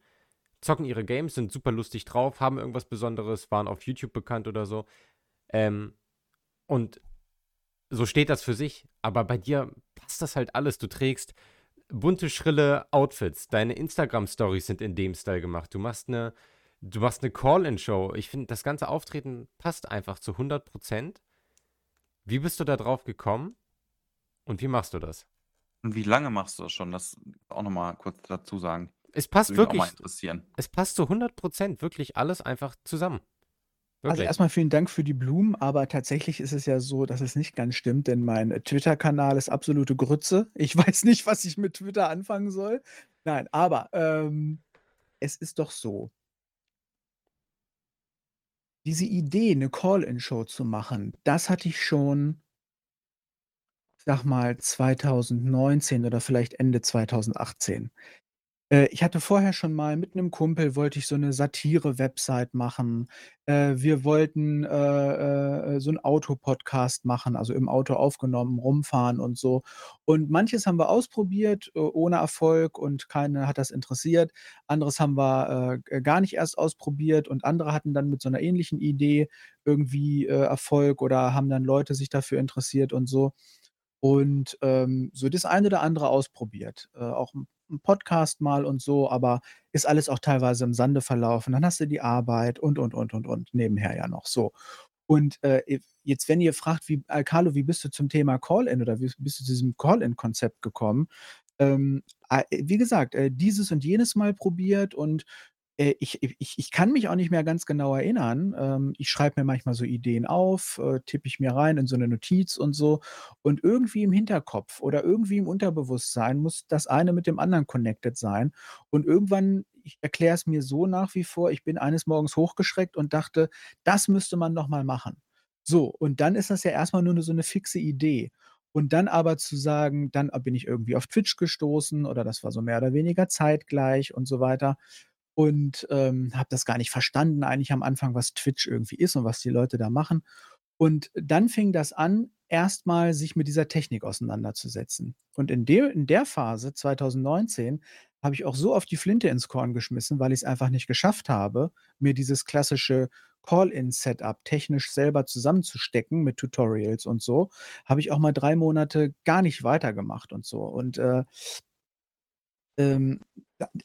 zocken ihre Games, sind super lustig drauf, haben irgendwas Besonderes, waren auf YouTube bekannt oder so. Ähm, und so steht das für sich, aber bei dir passt das halt alles. Du trägst bunte, schrille Outfits. Deine Instagram-Stories sind in dem Style gemacht. Du machst eine du machst 'ne Call-in-Show. Ich finde, das ganze Auftreten passt einfach zu 100% Wie bist du da drauf gekommen und wie machst du das? Und wie lange machst du das schon? Das auch noch mal kurz dazu sagen. Es passt Würde mich auch mal wirklich interessieren. es passt zu 100% wirklich alles einfach zusammen. Also, Wirklich. erst mal vielen Dank für die Blumen, aber tatsächlich ist es ja so, dass es nicht ganz stimmt, denn mein Twitter-Kanal ist absolute Grütze. Ich weiß nicht, was ich mit Twitter anfangen soll. Nein, aber, ähm, es ist doch so diese Idee, 'ne Call-in-Show zu machen, das hatte ich schon sage mal 2019 oder vielleicht Ende 2018. Äh, ich hatte vorher schon mal mit 'nem Kumpel wollte ich so 'ne Satire-Website machen. Äh, wir wollten, äh, äh, äh, so 'n Autopodcast machen, also im Auto aufgenommen, rumfahren und so. Und manches haben wir ausprobiert, ohne Erfolg und keinen hat das interessiert. Anderes haben wir, äh, gar nicht erst ausprobiert und andere hatten dann mit so 'ner ähnlichen Idee irgendwie, Erfolg oder haben dann Leute sich dafür interessiert und so. Und, ähm, so das eine oder andere ausprobiert. Äh, auch 'n 'n Podcast mal und so, aber ist alles auch teilweise im Sande verlaufen. Dann hast du die Arbeit und, und, und, und, und nebenher ja noch so. Und, äh, jetzt, wenn ihr fragt, wie äh, Carlo, wie bist du zum Thema Call-in oder wie bist du zu diesem Call-in-Konzept gekommen? Ähm, wie gesagt, äh, dieses und jenes Mal probiert und, äh, ich ich ich kann mich auch nicht mehr ganz genau erinnern. Ähm, ich schreibe mir manchmal so Ideen auf, äh, tippe ich mir rein in so 'ne Notiz und so. Und irgendwie im Hinterkopf oder irgendwie im Unterbewusstsein muss das eine mit dem anderen connected sein. Und irgendwann ich erkläre es mir so nach wie vor, ich bin eines Morgens hochgeschreckt und dachte: „Das müsste man noch mal machen.“ So, und dann ist das ja erst mal nur so 'ne fixe Idee. Und dann aber zu sagen, dann, bin ich irgendwie auf Twitch gestoßen oder das war so mehr oder weniger zeitgleich und so weiter und, ähm, habe das gar nicht verstanden eigentlich am Anfang, was Twitch irgendwie ist und was die Leute da machen. Und dann fing das an, erst mal sich mit dieser Technik auseinanderzusetzen. Und in de in der Phase 2019 habe ich auch so oft die Flinte ins Korn geschmissen, weil ich's einfach nicht geschafft habe, mir dieses klassische Call-in-Setup technisch selber zusammenzustecken mit Tutorials und so, habe ich auch mal 3 Monate gar nicht weitergemacht und so. Und, äh ähm,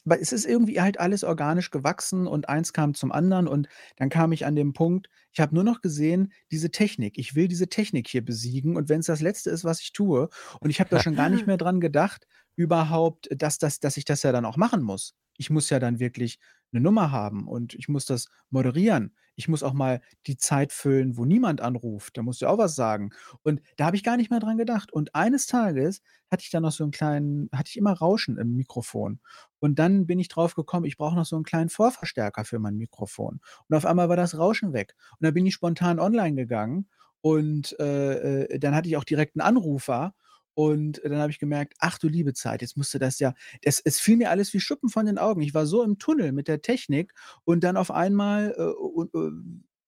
weil es ist irgendwie halt alles organisch gewachsen und eins kam zum anderen und dann kam ich an den Punkt, ich habe nur noch gesehen, diese Technik. Ich will diese Technik hier besiegen und wenn's das Letzte ist, was ich tue und ich habe da schon gar nicht mehr dran gedacht, überhaupt, dass das dass ich das ja dann auch machen muss. Ich muss ja dann wirklich 'ne Nummer haben und ich muss das moderieren. Ich muss auch mal die Zeit füllen, wo niemand anruft. Da musst du auch was sagen. Und da habe ich gar nicht mehr dran gedacht. Und eines Tages hatte ich dann noch so 'n kleinen hatte ich immer Rauschen im Mikrofon. Und dann bin ich drauf gekommen, ich brauche noch so 'n kleinen Vorverstärker für mein Mikrofon. Und auf einmal war das Rauschen weg. Und dann bin ich spontan online gegangen und, äh, äh, dann hatte ich auch direkt 'n Anrufer und dann habe ich gemerkt: „Ach du liebe Zeit, jetzt musst du das ja“ es es fiel mir alles wie Schuppen von den Augen. Ich war so im Tunnel mit der Technik und dann auf einmal, äh, äh,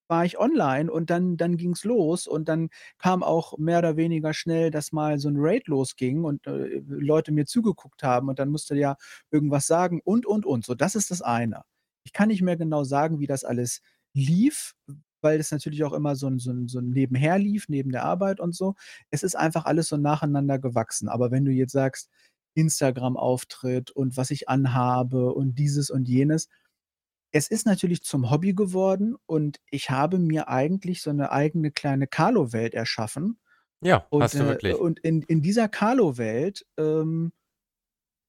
war ich online und dann dann ging's los und dann kam auch mehr oder weniger schnell, dass mal so 'n Raid losging und, äh, Leute mir zugeguckt haben und dann musst du ja irgendwas sagen und, und, und. So, das ist das eine. Ich kann nicht mehr genau sagen, wie das alles lief, weil das natürlich auch immer so 'n so so nebenher lief, neben der Arbeit und so. Es ist einfach alles so nacheinander gewachsen. Aber wenn du jetzt sagst, Instagram-Auftritt und was ich anhabe und dieses und jenes es ist natürlich zum Hobby geworden und ich habe mir eigentlich so 'ne eigene kleine Carlo-Welt erschaffen. Ja, Und, hast du äh, wirklich. und in in dieser Carlo-Welt, ähm,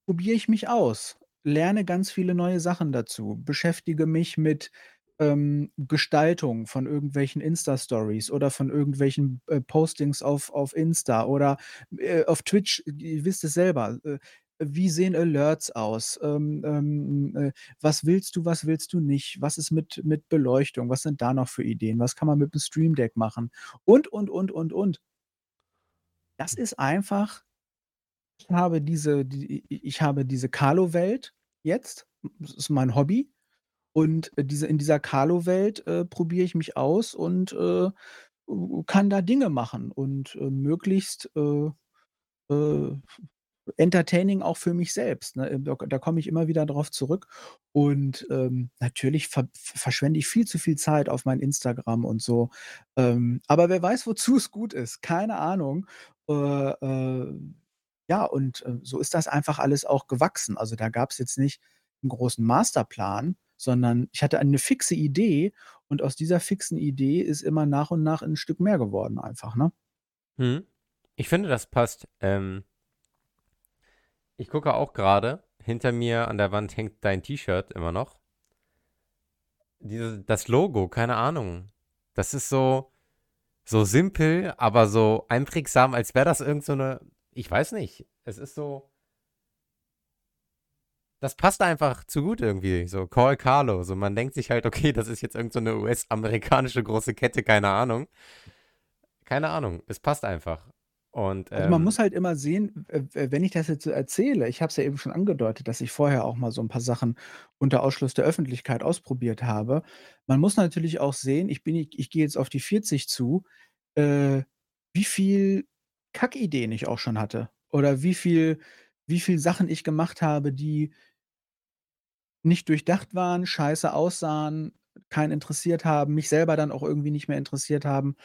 probiere ich mich aus, lerne ganz viele neue Sachen dazu, beschäftige mich mit, ähm, Gestaltung von irgendwelchen Insta-Stories oder von irgendwelchen, äh, Postings auf auf Insta oder, äh, auf Twitch. Ihr wisst es selber. Äh, wie sehen Alerts aus? Ähm, ähm, äh, was willst du, was willst du nicht? Was ist mit mit Beleuchtung? Was sind da noch für Ideen? Was kann man mit'm Stream Deck machen? Und, und, und, und, und. Das ist einfach ich habe diese die ich habe diese Carlo-Welt jetzt. Das ist mein Hobby. Und, äh, diese in dieser Carlo-Welt, äh, probiere ich mich aus und, äh, kann da Dinge machen und, äh, möglichst, äh, äh, entertaining auch für mich selbst, ne? Da da komme ich immer wieder drauf zurück. Und, ähm, natürlich ver verschwende ich viel zu viel Zeit auf mein Instagram und so. Ähm, aber wer weiß, wozu es gut ist, keine Ahnung. Ja, und, so ist das einfach alles auch gewachsen. Also, da gab's jetzt nicht 'n großen Masterplan, sondern ich hatte eine fixe Idee und aus dieser fixen Idee ist immer nach und nach 'n Stück mehr geworden einfach, ne? Mhm. Ich finde, das passt. Ähm ich gucke auch grade. Hinter mir an der Wand hängt dein T-Shirt immer noch. Diese das Logo, keine Ahnung. Das ist so so simpel, aber so einprägsam, als wäre das irgend so 'ne ich weiß nicht. Es ist so das passt einfach zu gut irgendwie, so Call Carlo. So, man denkt sich halt: „Okay, das ist jetzt irgend so US-amerikanische große Kette“, keine Ahnung. Keine Ahnung, es passt einfach. Und, Also, man muss ähm halt immer sehen, wenn ich das jetzt so erzähle ich habe es ja eben schon angedeutet, dass ich vorher auch mal so 'n paar Sachen unter Ausschluss der Öffentlichkeit ausprobiert habe. Man muss natürlich auch sehen, ich bin i ich gehe jetzt auf die 40 zu, äh, wie viel Kackideen ich auch schon hatte oder wie viel wie viel Sachen ich gemacht habe, die nicht durchdacht waren, scheiße aussahen, keinen interessiert haben, mich selber dann auch irgendwie nicht mehr interessiert haben.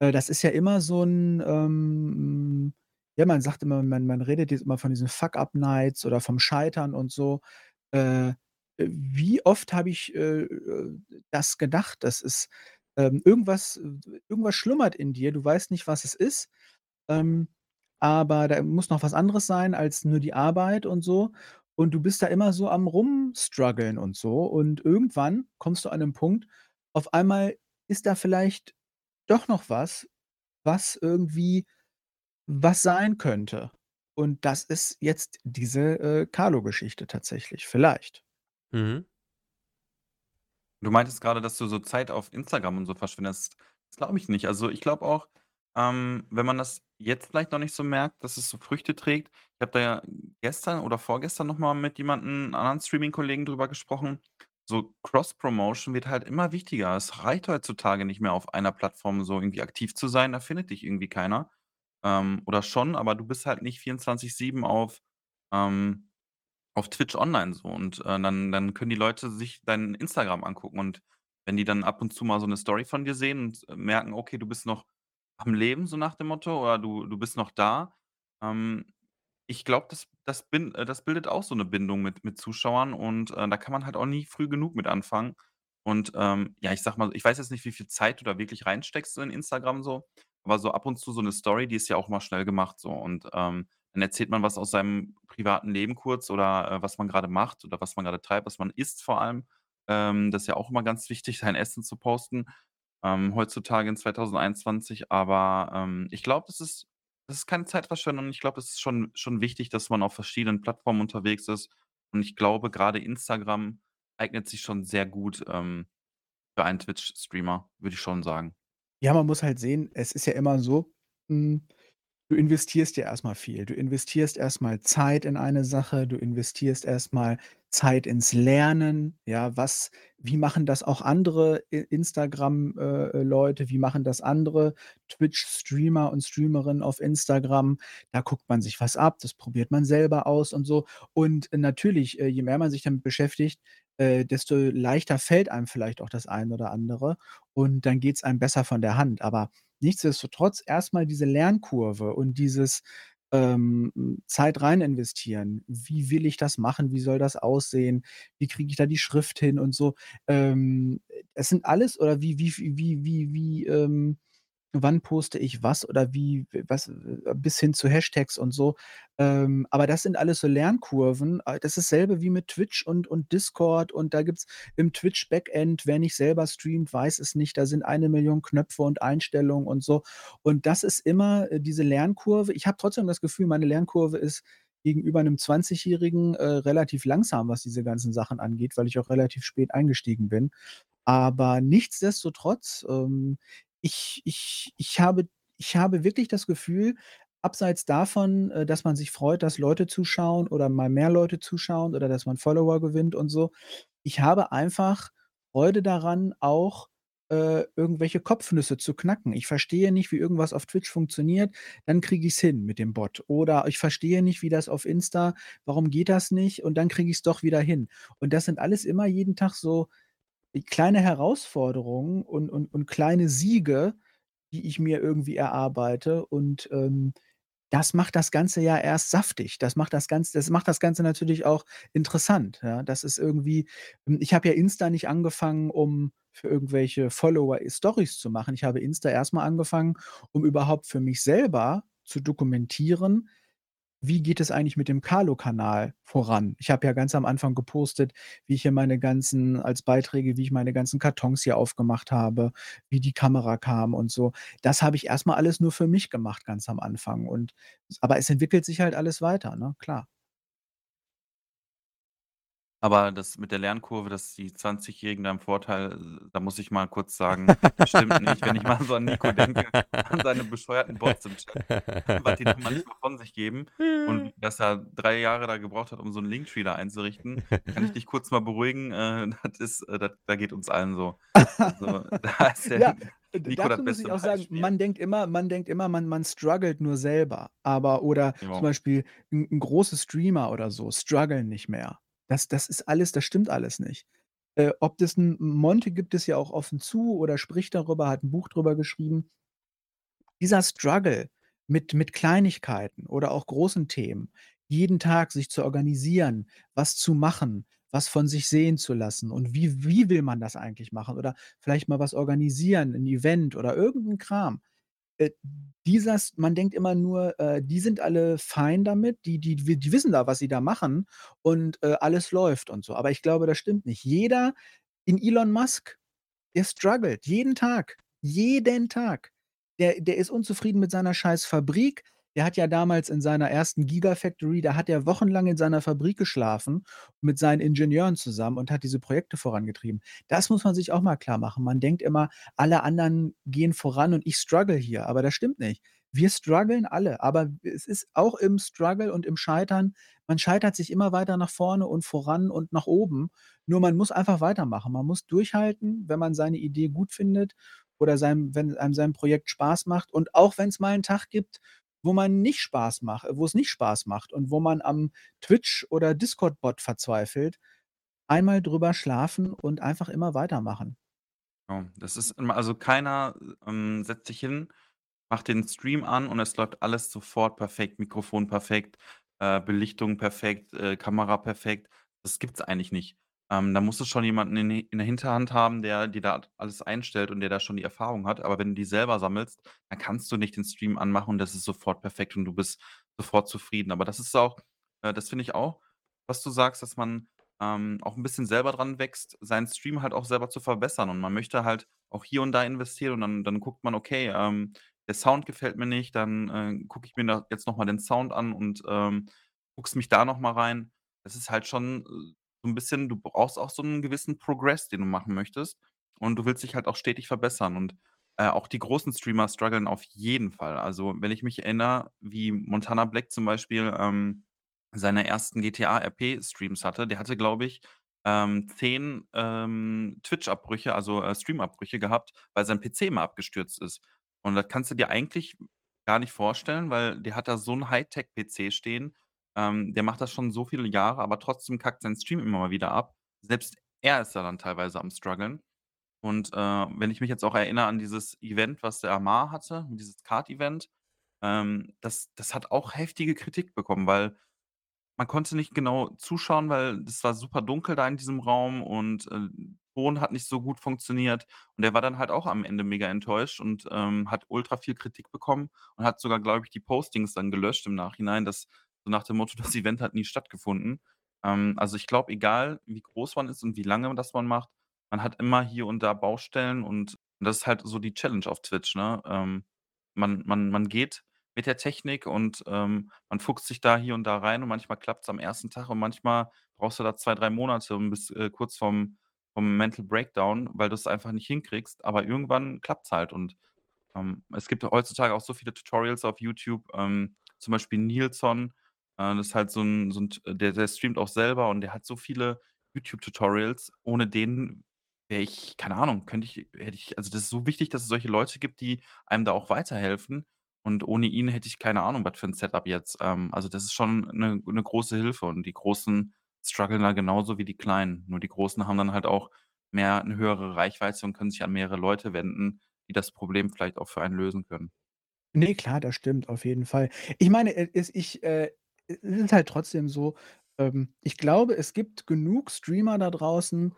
Äh, das ist ja immer so 'n, ähm ja, man sagt immer man man redet jetzt immer von diesen Fuck-up-Nights oder vom Scheitern und so. Äh, wie oft habe ich, äh, das gedacht? Das ist, ähm, irgendwas irgendwas schlummert in dir. Du weißt nicht, was es ist, ähm, aber da muss noch was anderes sein als nur die Arbeit und so. Und du bist da immer so am Rumstruggeln und so. Und irgendwann kommst du an 'nen Punkt, auf einmal ist da vielleicht doch noch was, was irgendwie was sein könnte. Und das ist jetzt diese, äh, Carlo-Geschichte tatsächlich, vielleicht. Mhm. Du meintest grade, dass du so Zeit auf Instagram und so verschwendest. Das glaube ich nicht. Also, ich glaube auch, ähm, wenn man das jetzt vielleicht noch nicht so merkt, dass es so Früchte trägt ich habe da ja gestern oder vorgestern noch mal mit jemandem anderen Streaming-Kollegen drüber gesprochen. So Cross-Promotion wird halt immer wichtiger. Es reicht heutzutage nicht mehr, auf einer Plattform so irgendwie aktiv zu sein, da findet dich irgendwie keiner. Ähm, oder schon, aber du bist halt nicht 24/7 auf, ähm auf Twitch online so und, äh, dann dann können die Leute sich dein Instagram angucken und wenn die dann ab und zu mal so 'ne Story von dir sehen und merken, okay, du bist noch am Leben, so nach dem Motto, oder du du bist noch da, ähm, Ich glaube, das das äh, das bildet auch so 'ne Bindung mit mit Zuschauern und, äh, da kann man halt auch nie früh genug mit anfangen. Und, ähm, ja, ich sage mal, ich weiß jetzt nicht, wie viel Zeit du da wirklich reinsteckst in Instagram so, aber so ab und zu so 'ne Story, die ist ja auch mal schnell gemacht so und, ähm, dann erzählt man was aus seinem privaten Leben kurz oder, äh, was man grade macht oder was man grade treibt, was man isst vor allem. Ähm, das ist ja auch immer ganz wichtig, sein Essen zu posten, ähm, heutzutage in 2021. Aber, ähm, ich glaube, das ist das ist keine Zeitverschwendung. Ich glaube, es ist schon schon wichtig, dass man auf verschiedenen Plattformen unterwegs ist. Und ich glaube, grade Instagram eignet sich schon sehr gut, ähm, für einen Twitch-Streamer, würde ich schon sagen. Ja, man muss halt sehen, es ist ja immer so, hm, du investierst ja erst mal viel. Du investierst erst mal Zeit in eine Sache, du investierst erst mal Zeit ins Lernen, ja, was wie machen das auch andere I Instagram äh, äh? Wie machen das andere Twitch-Streamer und Streamerinnen auf Instagram? Da guckt man sich was ab, das probiert man selber aus und so. Und natürlich, äh, je mehr man sich damit beschäftigt, äh, desto leichter fällt einem vielleicht auch das ein oder andere und dann geht's einem besser von der Hand. Aber nichtsdestotrotz erst mal diese Lernkurve und dieses, ähm, hm, Zeit rein investieren. Wie will ich das machen? Wie soll das aussehen? Wie kriege ich da die Schrift hin und so? Ähm, es sind alles oder wie wie wie wie wie, ähm wann poste ich was oder wie was bis hin zu Hashtags und so. Ähm, aber das sind alles so Lernkurven. Äh, das ist selbe wie mit Twitch und und Discord und da gibt's im Twitch-Backend wer nicht selber streamt, weiß es nicht. Da sind 1.000.000 Knöpfe und Einstellungen und so. Und das ist immer, äh, diese Lernkurve. Ich habe trotzdem das Gefühl, meine Lernkurve ist gegenüber 'nem Zwanzigjährigen, äh, relativ langsam, was diese ganzen Sachen angeht, weil ich auch relativ spät eingestiegen bin. Aber nichtsdestotrotz, ähm, ich ich ich habe ich habe wirklich das Gefühl, abseits davon, äh, dass man sich freut, dass Leute zuschauen oder mal mehr Leute zuschauen oder dass man Follower gewinnt und so. Ich habe einfach Freude daran, auch, äh, irgendwelche Kopfnüsse zu knacken. Ich verstehe nicht, wie irgendwas auf Twitch funktioniert, dann kriege ich's hin mit dem Bot. Oder ich verstehe nicht, wie das auf Insta warum geht das nicht? Und dann kriege ich's doch wieder hin. Und das sind alles immer jeden Tag so kleine Herausforderungen und und und kleine Siege, die ich mir irgendwie erarbeite und, ähm, das macht das Ganze ja erst saftig. Das macht das Ganze das macht das Ganze natürlich auch interessant, ja? Das ist irgendwie hm, ich habe ja Insta nicht angefangen, um für irgendwelche Follower Storys zu machen. Ich habe Insta erst mal angefangen, um überhaupt für mich selber zu dokumentieren, wie geht es eigentlich mit dem Carlo-Kanal voran? Ich habe ja ganz am Anfang gepostet, wie ich hier meine ganzen als Beiträge, wie ich meine ganzen Kartons hier aufgemacht habe, wie die Kamera kam und so. Das habe ich erst mal alles nur für mich gemacht ganz am Anfang und aber es entwickelt sich halt alles weiter, ne, klar. Aber das mit der Lernkurve, dass die Zwanzigjährigen da im Vorteil da muss ich mal kurz sagen, das stimmt nicht, wenn ich mal so an Nico denke, an seine bescheuerten Bots im Chat, was die da manchmal von sich geben und dass er 3 Jahre da gebraucht hat, um so 'n Linktree da einzurichten, kann ich dich kurz mal beruhigen, äh, das ist äh, da da geht uns allen so. Also, da ist der Ja, Nico das dazu muss ich beste auch sagen, Beispiel. man denkt immer man denkt immer, man man struggelt nur selber, aber oder zum Ja. Beispiel 'n 'n große Streamer oder so strugglen nicht mehr. Das das ist alles das stimmt alles nicht. Äh, ob das 'n Monte gibt es ja auch offen zu oder spricht darüber, hat 'n Buch drüber geschrieben. Dieser Struggle mit mit Kleinigkeiten oder auch großen Themen, jeden Tag sich zu organisieren, was zu machen, was von sich sehen zu lassen und wie wie will man das eigentlich machen oder vielleicht mal was organisieren, 'n Event oder irgend 'n Kram. Äh, dieser man denkt immer nur, äh, die sind alle fein damit, die die die wissen da, was sie da machen und, äh, alles läuft und so. Aber ich glaube, das stimmt nicht. Jeder in Elon Musk, der struggelt jeden Tag, jeden Tag. Der der ist unzufrieden mit seiner scheiß Fabrik. Der hat ja damals in seiner 1. Gigafactory da hat er wochenlang in seiner Fabrik geschlafen mit seinen Ingenieuren zusammen und hat diese Projekte vorangetrieben. Das muss man sich auch mal klarmachen. Man denkt immer, alle anderen gehen voran und ich struggle hier, aber das stimmt nicht. Wir strugglen alle, aber es ist auch im Struggle und im Scheitern man scheitert sich immer weiter nach vorne und voran und nach oben. Nur man muss einfach weitermachen. Man muss durchhalten, wenn man seine Idee gut findet oder seinem wenn einem sein Projekt Spaß macht und auch wenn's mal 'n Tag gibt, wo man nicht Spaß mach wo's nicht Spaß macht und wo man am Twitch oder Discord-Bot verzweifelt, einmal drüber schlafen und einfach immer weitermachen. Ja, das ist immer also keiner, ähm, setzt sich hin, macht den Stream an und es läuft alles sofort perfekt, Mikrofon perfekt, äh, Belichtung perfekt, äh, Kamera perfekt. Das gibt's eigentlich nicht. Ähm, da musst du schon jemanden in in der Hinterhand haben, der dir da alles einstellt und der da schon die Erfahrung hat. Aber wenn du die selber sammelst, dann kannst du nicht den Stream anmachen und das ist sofort perfekt und du bist sofort zufrieden. Aber das ist auch äh, das finde ich auch, was du sagst, dass man, ähm, auch ein bisschen selber dran wächst, seinen Stream halt auch selber zu verbessern und man möchte halt auch hier und da investieren und dann dann guckt man: „Okay, ähm, der Sound gefällt mir nicht“, dann, äh, gucke ich mir da jetzt noch mal den Sound an und, ähm, fuchse mich da noch mal rein. Das ist halt schon, äh, so ein bisschen du brauchst auch so einen gewissen Progress, den du machen möchtest und du willst dich halt auch stetig verbessern und, äh, auch die großen Streamer struggeln auf jeden Fall. Also, wenn ich mich erinnere, wie Montana Black zum Beispiel, ähm, seine ersten GTA-RP-Streams hatte, der hatte, glaube ich, ähm, 10, ähm, Twitch-Abbrüche, also, äh, Stream-Abbrüche gehabt, weil sein PC mal abgestürzt ist. Und das kannst du dir eigentlich gar nicht vorstellen, weil der hat da so 'n Hightech-PC stehen. Ähm, der macht das schon so viele Jahre, aber trotzdem kackt sein Stream immer mal wieder ab. Selbst er ist da dann teilweise am struggeln. Und, äh, wenn ich mich jetzt auch erinnere an dieses Event, was der Amar hatte, dieses Kart-Event, ähm, das das hat auch heftige Kritik bekommen, weil man konnte nicht genau zuschauen, weil es war super dunkel da in diesem Raum und, äh, Ton hat nicht so gut funktioniert. Und er war dann halt auch am Ende mega enttäuscht und, ähm, hat ultra viel Kritik bekommen und hat sogar, glaube ich, die Postings dann gelöscht im Nachhinein, dass so nach dem Motto: „Das Event hat nie stattgefunden.“ Ähm, also, ich glaube, egal wie groß man ist und wie lange das man macht, man hat immer hier und da Baustellen und das ist halt so die Challenge auf Twitch, ne? Ähm, man man man geht mit der Technik und, ähm, man fuchst sich da hier und da rein und manchmal klappt es am ersten Tag und manchmal brauchst du da 2 3 Monate bist, äh, kurz vorm vom Mental Breakdown, weil du es einfach nicht hinkriegst, aber irgendwann klappt es halt und, ähm, es gibt heutzutage auch so viele Tutorials auf YouTube, ähm, zum Beispiel Nilsson, äh, das ist halt so ein so 'n T der der streamt auch selber und der hat so viele YouTube-Tutorials, ohne den wäre ich keine Ahnung, könnte ich hätte ich also, das ist so wichtig, dass es solche Leute gibt, die einem da auch weiterhelfen und ohne ihn hätte ich keine Ahnung, was für 'n Setup jetzt. Ähm, also, das ist schon 'ne 'ne große Hilfe und die Großen struggeln da genauso wie die Kleinen. Nur die Großen haben dann halt auch mehr 'ne höhere Reichweite und können sich an mehrere Leute wenden, die das Problem vielleicht auch für einen lösen können. Ne, klar, das stimmt auf jeden Fall. Ich meine, äh, es ich, äh ist halt trotzdem so, ähm, ich glaube, es gibt genug Streamer da draußen,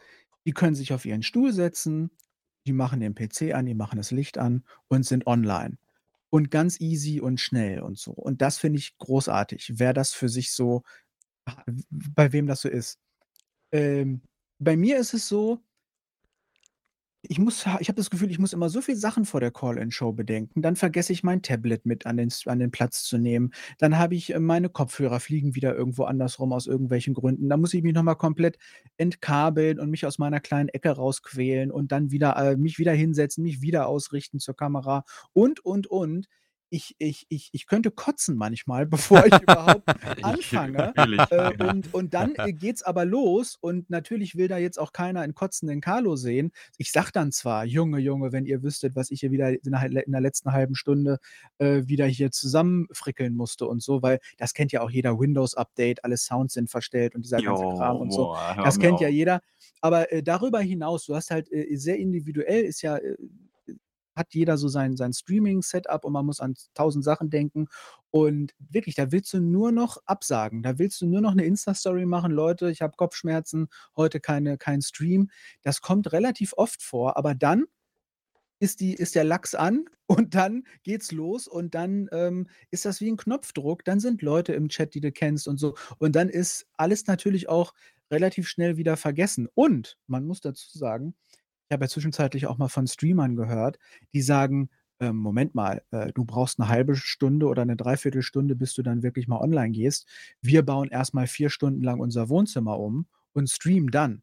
die können sich auf ihren Stuhl setzen, die machen den PC an, die machen das Licht an und sind online. Und ganz easy und schnell und so. Und das finde ich großartig, wer das für sich so bei wem das so ist. Ähm, bei mir ist es so ich muss ich habe das Gefühl, ich muss immer so viel Sachen vor der Call-in-Show bedenken. Dann vergesse ich mein Tablet mit an den an den Platz zu nehmen. Dann habe ich, äh meine Kopfhörer fliegen wieder irgendwo anders rum aus irgendwelchen Gründen. Dann muss ich mich noch mal komplett entkabeln und mich aus meiner kleinen Ecke rausquälen und dann wieder äh, mich wieder hinsetzen, mich wieder ausrichten zur Kamera und, und, und. Ich ich ich ich könnte kotzen manchmal, bevor ich überhaupt anfange. Äh, und und dann, äh, geht's aber los und natürlich will da jetzt auch keiner einen kotzenden Carlo sehen. Ich sage dann zwar: „Junge, Junge, wenn ihr wüsstet, was ich hier wieder in der in der letzten halben Stunde, äh, wieder hier zusammenfrickeln musste und so“, weil das kennt ja auch jeder Windows-Update, alle Sounds sind verstellt und dieser ganze Kram Jo, und so. boah, Das kennt ja auf. jeder. Aber, äh, darüber hinaus, du hast halt, äh, sehr individuell ist ja, hat jeder so sein sein Streaming-Setup und man muss an tausend Sachen denken. Und wirklich, da willst du nur noch absagen. Da willst du nur noch 'ne Insta-Story machen: „Leute, ich habe Kopfschmerzen, heute keine kein Stream.“ Das kommt relativ oft vor, aber dann ist die ist der Lachs an und dann geht's los und dann, ähm, ist das wie 'n Knopfdruck. Dann sind Leute im Chat, die du kennst und so. Und dann ist alles natürlich auch relativ schnell wieder vergessen. Und man muss dazu sagen, habe ja zwischenzeitlich auch mal von Streamern gehört, die sagen: „Ähm, Moment mal, äh, du brauchst 'ne halbe Stunde oder 'ne Dreiviertelstunde, bis du dann wirklich mal online gehst. Wir bauen erst mal 4 Stunden lang unser Wohnzimmer um und streamen dann.“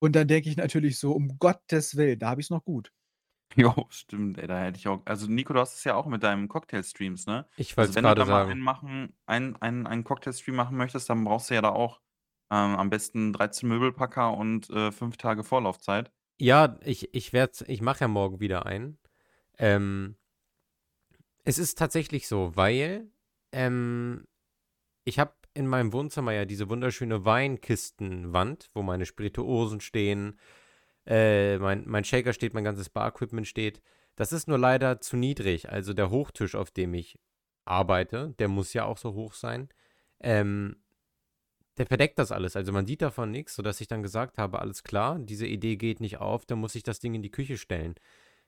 Und dann denke ich natürlich so: „Um Gottes Willen, da habe ich's noch gut.“ Jo, stimmt, ey, da hätte ich auch also, Nico, du hast es ja auch mit deinen Cocktail-Streams, ne? Ich wollte Also, es wenn du grade da mal sagen. einen machen einen einen einen Cocktail-Stream machen möchtest, dann brauchst du ja da auch, ähm, am besten 13 Möbelpacker und, äh, 5 Tage Vorlaufzeit. Ja, ich ich werde ich mache ja morgen wieder einen. Ähm es ist tatsächlich so, weil, ähm, ich habe in meinem Wohnzimmer ja diese wunderschöne Weinkistenwand, wo meine Spirituosen stehen, äh, mein mein Shaker steht, mein ganzes Bar-Equipment steht. Das ist nur leider zu niedrig. Also, der Hochtisch, auf dem ich arbeite, der muss ja auch so hoch sein. ähm, der verdeckt das alles. Also man sieht davon nichts, sodass ich dann gesagt habe, alles klar, diese Idee geht nicht auf, dann muss ich das Ding in die Küche stellen.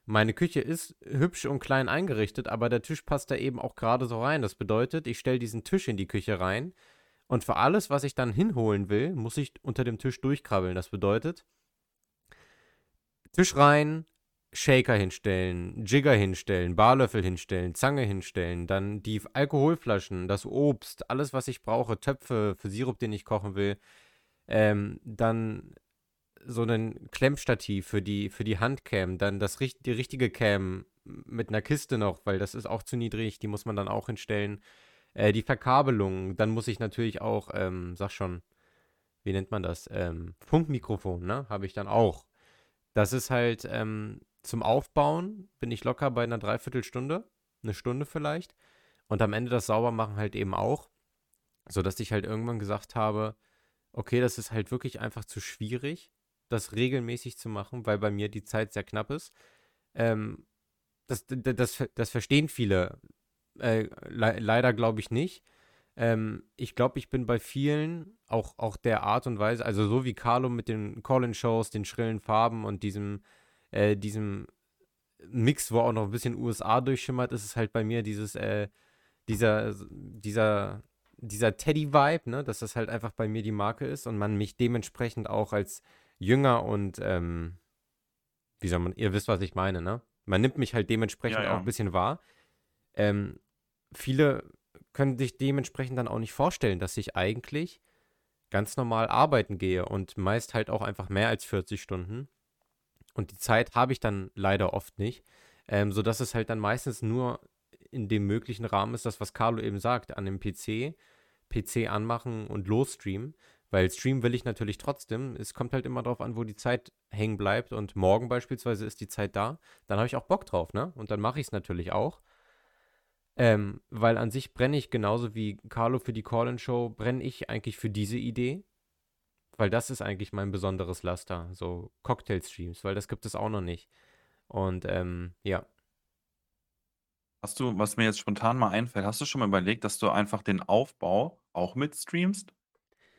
Meine Küche ist hübsch und klein eingerichtet, aber der Tisch passt da eben auch gerade so rein. Das bedeutet, ich stelle diesen Tisch in die Küche rein und für alles, was ich dann hinholen will, muss ich unter dem Tisch durchkrabbeln. Das bedeutet, Tisch rein, Shaker hinstellen, Jigger hinstellen, Barlöffel hinstellen, Zange hinstellen, dann die Alkoholflaschen, das Obst, alles, was ich brauche, Töpfe für Sirup, den ich kochen will, ähm, dann so ein Klemmstativ für die, für die Handcam, dann das, die richtige Cam mit einer Kiste noch, weil das ist auch zu niedrig, die muss man dann auch hinstellen. Äh, die Verkabelung, dann muss ich natürlich auch, ähm, sag schon, wie nennt man das? Ähm, Funkmikrofon, ne? Habe ich dann auch. Das ist halt, ähm, zum Aufbauen bin ich locker bei einer Dreiviertelstunde, eine Stunde vielleicht. Und am Ende das Saubermachen halt eben auch. Sodass ich halt irgendwann gesagt habe, okay, das ist halt wirklich einfach zu schwierig, das regelmäßig zu machen, weil bei mir die Zeit sehr knapp ist. Ähm, das, das, das, das verstehen viele äh, le leider glaube ich nicht. Ähm, ich glaube, ich bin bei vielen auch, auch der Art und Weise, also so wie Carlo mit den Call-In-Shows, den schrillen Farben und diesem äh, diesem Mix, wo auch noch ein bisschen USA durchschimmert, ist es halt bei mir dieses, äh, dieser, dieser, dieser Teddy-Vibe, ne, dass das halt einfach bei mir die Marke ist und man mich dementsprechend auch als jünger und, ähm, wie soll man, ihr wisst, was ich meine, ne? Man nimmt mich halt dementsprechend ja, ja. auch ein bisschen wahr. Ähm, viele können sich dementsprechend dann auch nicht vorstellen, dass ich eigentlich ganz normal arbeiten gehe und meist halt auch einfach mehr als 40 Stunden und die Zeit habe ich dann leider oft nicht, ähm, sodass es halt dann meistens nur in dem möglichen Rahmen ist, das, was Carlo eben sagt, an dem PC, PC anmachen und losstreamen. Weil streamen will ich natürlich trotzdem. Es kommt halt immer darauf an, wo die Zeit hängen bleibt. Und morgen beispielsweise ist die Zeit da. Dann habe ich auch Bock drauf, ne? Und dann mache ich es natürlich auch. Ähm, weil an sich brenne ich genauso wie Carlo für die Call-In-Show, brenne ich eigentlich für diese Idee. Weil das ist eigentlich mein besonderes Laster, so Cocktail-Streams, weil das gibt es auch noch nicht. Und ähm, ja. Hast du, was mir jetzt spontan mal einfällt, hast du schon mal überlegt, dass du einfach den Aufbau auch mitstreamst?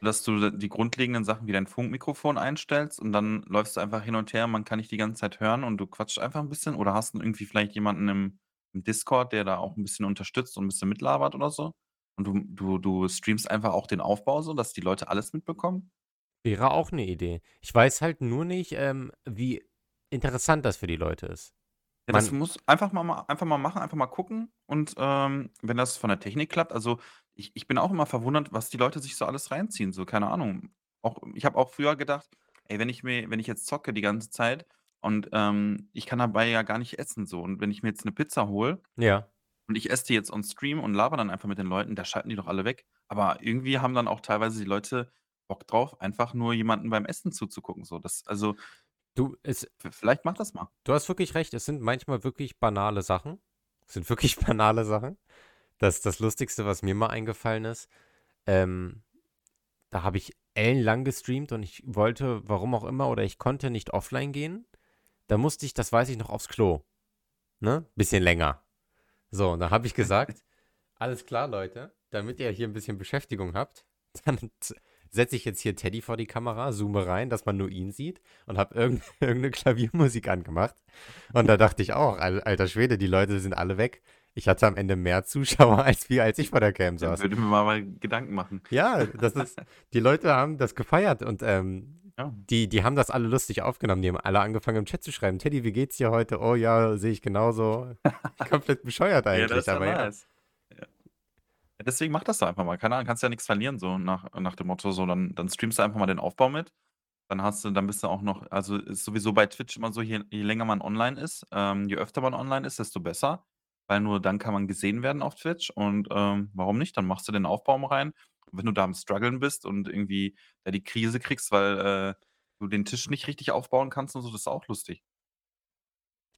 Dass du die grundlegenden Sachen wie dein Funkmikrofon einstellst und dann läufst du einfach hin und her, man kann dich die ganze Zeit hören und du quatschst einfach ein bisschen oder hast du irgendwie vielleicht jemanden im, im Discord, der da auch ein bisschen unterstützt und ein bisschen mitlabert oder so? Und du, du, du streamst einfach auch den Aufbau so, dass die Leute alles mitbekommen? Wäre auch eine Idee. Ich weiß halt nur nicht, ähm, wie interessant das für die Leute ist. Ja, das muss einfach mal einfach mal machen, einfach mal gucken und, ähm, wenn das von der Technik klappt also, ich ich bin auch immer verwundert, was die Leute sich so alles reinziehen, so, keine Ahnung. Auch ich habe auch früher gedacht: „Ey, wenn ich mir wenn ich jetzt zocke die ganze Zeit und, ähm, ich kann dabei ja gar nicht essen so und wenn ich mir jetzt eine Pizza hole Ja. und ich esse die jetzt on Stream und laber dann einfach mit den Leuten, da schalten die doch alle weg.“ Aber irgendwie haben dann auch teilweise die Leute Bock drauf, einfach nur jemanden beim Essen zuzugucken, so. Das also Du, es vielleicht mach das mal. du hast wirklich recht, es sind manchmal wirklich banale Sachen. Es sind wirklich banale Sachen. Das das Lustigste, was mir mal eingefallen ist, ähm, da habe ich ellenlang gestreamt und ich wollte, warum auch immer, oder ich konnte nicht offline gehen. Da musste ich, das weiß ich noch, aufs Klo. Ne? Bisschen länger. So, und da habe ich gesagt, alles klar, Leute, damit ihr hier ein bisschen Beschäftigung habt, dann setze ich jetzt hier Teddy vor die Kamera, zoome rein, dass man nur ihn sieht und habe irgend, irgendeine Klaviermusik angemacht. Und da dachte ich auch, alter Schwede, die Leute sind alle weg. Ich hatte am Ende mehr Zuschauer als wir, als ich vor der Cam saß. Würde mir mal Gedanken machen. Ja, das ist, die Leute haben das gefeiert und ähm, ja. die, die haben das alle lustig aufgenommen. Die haben alle angefangen im Chat zu schreiben. Teddy, wie geht's dir heute? Oh ja, sehe ich genauso. Komplett bescheuert eigentlich. ja, das ist aber ja. Deswegen mach das doch einfach mal. Keine Ahnung, kannst ja nichts verlieren, so nach, nach dem Motto, so dann, dann streamst du einfach mal den Aufbau mit. Dann hast du, dann bist du auch noch, also ist sowieso bei Twitch immer so, je, je länger man online ist, ähm, je öfter man online ist, desto besser. Weil nur dann kann man gesehen werden auf Twitch. Und ähm, warum nicht? Dann machst du den Aufbau mal rein. Und wenn du da am Struggeln bist und irgendwie da die Krise kriegst, weil äh, du den Tisch nicht richtig aufbauen kannst und so, das ist auch lustig.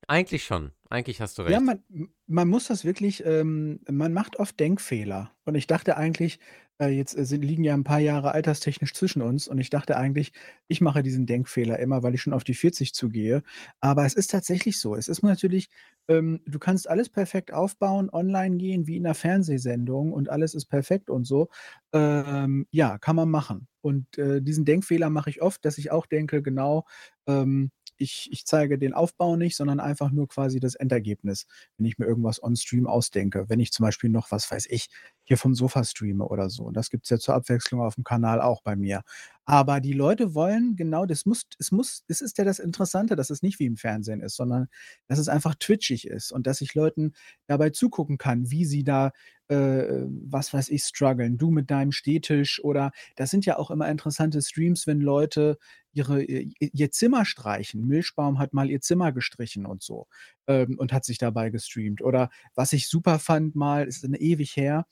Eigentlich schon. Eigentlich hast du Ja, man man muss das wirklich ähm, man macht oft Denkfehler. Und ich dachte eigentlich, Äh, jetzt, äh, sind liegen ja 'n paar Jahre alterstechnisch zwischen uns und ich dachte eigentlich, ich mache diesen Denkfehler immer, weil ich schon auf die 40 zugehe. Aber es ist tatsächlich so. Es ist natürlich ähm, du kannst alles perfekt aufbauen, online gehen wie in 'ner Fernsehsendung und alles ist perfekt und so. Ähm, ja, kann man machen. Und, äh, diesen Denkfehler mache ich oft, dass ich auch denke, genau, ähm, ich ich zeige den Aufbau nicht, sondern einfach nur quasi das Endergebnis, wenn ich mir irgendwas on Stream ausdenke. Wenn ich zum Beispiel noch, was weiß ich, hier vom Sofa streame oder so. Und das gibt's ja zur Abwechslung aufm Kanal auch bei mir. Aber die Leute wollen genau das muss es muss es ist ja das Interessante, dass es nicht wie im Fernsehen ist, sondern dass es einfach twitchig ist und dass ich Leuten dabei zugucken kann, wie sie da, äh, was weiß ich, strugglen. Du mit deinem Stehtisch oder das sind ja auch immer interessante Streams, wenn Leute ihre ihr Zimmer streichen. Milchbaum hat mal ihr Zimmer gestrichen und so, ähm, und hat sich dabei gestreamt. Oder was ich super fand mal, ist, ne, ewig her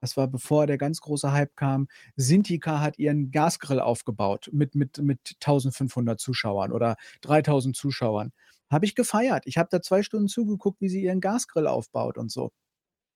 das war bevor der ganz große Hype kam. Sintika hat ihren Gasgrill aufgebaut mit mit mit 1.500 Zuschauern oder 3.000 Zuschauern. Habe ich gefeiert. Ich habe da 2 Stunden zugeguckt, wie sie ihren Gasgrill aufbaut und so.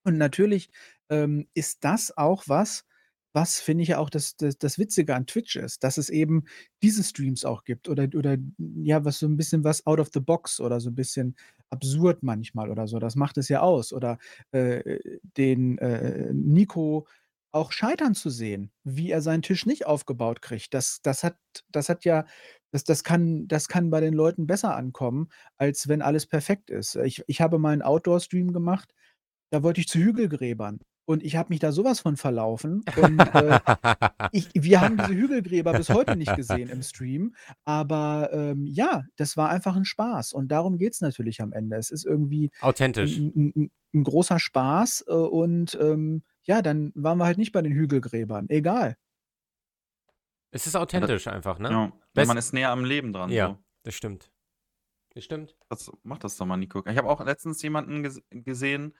Und natürlich, ähm, ist das auch was, was finde ich ja auch das das das Witzige an Twitch ist, dass es eben diese Streams auch gibt oder oder ja, was so 'n bisschen was out of the box oder so 'n bisschen absurd manchmal oder so. Das macht es ja aus. Oder, äh, den, äh, Nico auch scheitern zu sehen, wie er seinen Tisch nicht aufgebaut kriegt. Das das hat das hat ja das das kann das kann bei den Leuten besser ankommen, als wenn alles perfekt ist. Ich ich habe mal 'n Outdoor-Stream gemacht, da wollte ich zu Hügelgräbern und ich habe mich da so was von verlaufen und, äh, ich wir haben diese Hügelgräber bis heute nicht gesehen im Stream, aber, ähm, ja, das war einfach 'n Spaß und darum geht's natürlich am Ende. Es ist irgendwie Authentisch. 'n 'n 'n 'n großer Spaß, äh, und, ähm, ja, dann waren wir halt nicht bei den Hügelgräbern. Egal. Es ist authentisch einfach, ne? ja, ja, Best man ist näher am Leben dran Ja, so. das stimmt. Das stimmt. Das mach das doch mal, Nico. Ich habe auch letztens jemanden ges gesehen,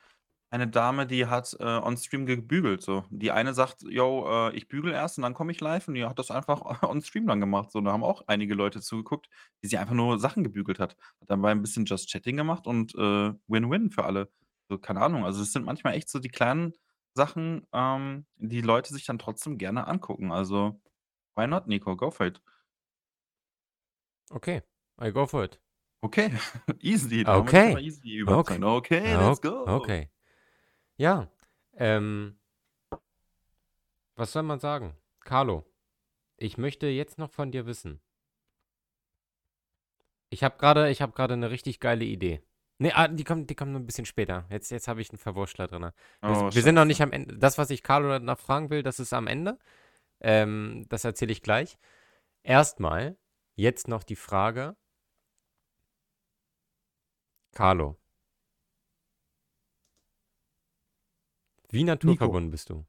eine Dame, die hat, äh, on Stream gebügelt so. Die eine sagt: „Jo, äh, ich bügele erst und dann komme ich live.“ Und die hat das einfach on Stream dann gemacht so. Da haben auch einige Leute zugeguckt, wie sie einfach nur Sachen gebügelt hat. Hat dabei 'n bisschen Just Chatting gemacht und, äh, Win-Win für alle. So, keine Ahnung. Also, es sind manchmal echt so die kleinen Sachen, ähm, die Leute sich dann trotzdem gerne angucken. Also, why not, Nico? Go for it. Okay, I go for it. Okay, easy. Okay. easy Okay. Okay, let's go. okay. Ja, ähm was soll man sagen? Carlo, ich möchte jetzt noch von dir wissen ich habe grade ich habe grade 'ne richtig geile Idee. Ne, ah, die kommt die kommt nur 'n bisschen später. Jetzt jetzt habe ich 'n Verwurschtler. Wir s Oh, wir sind noch nicht am Ende. Das, was ich Carlo noch fragen will, das ist am Ende. Ähm, das erzähle ich gleich. Erst mal jetzt noch die Frage Carlo wie Nico. naturverbunden bist du?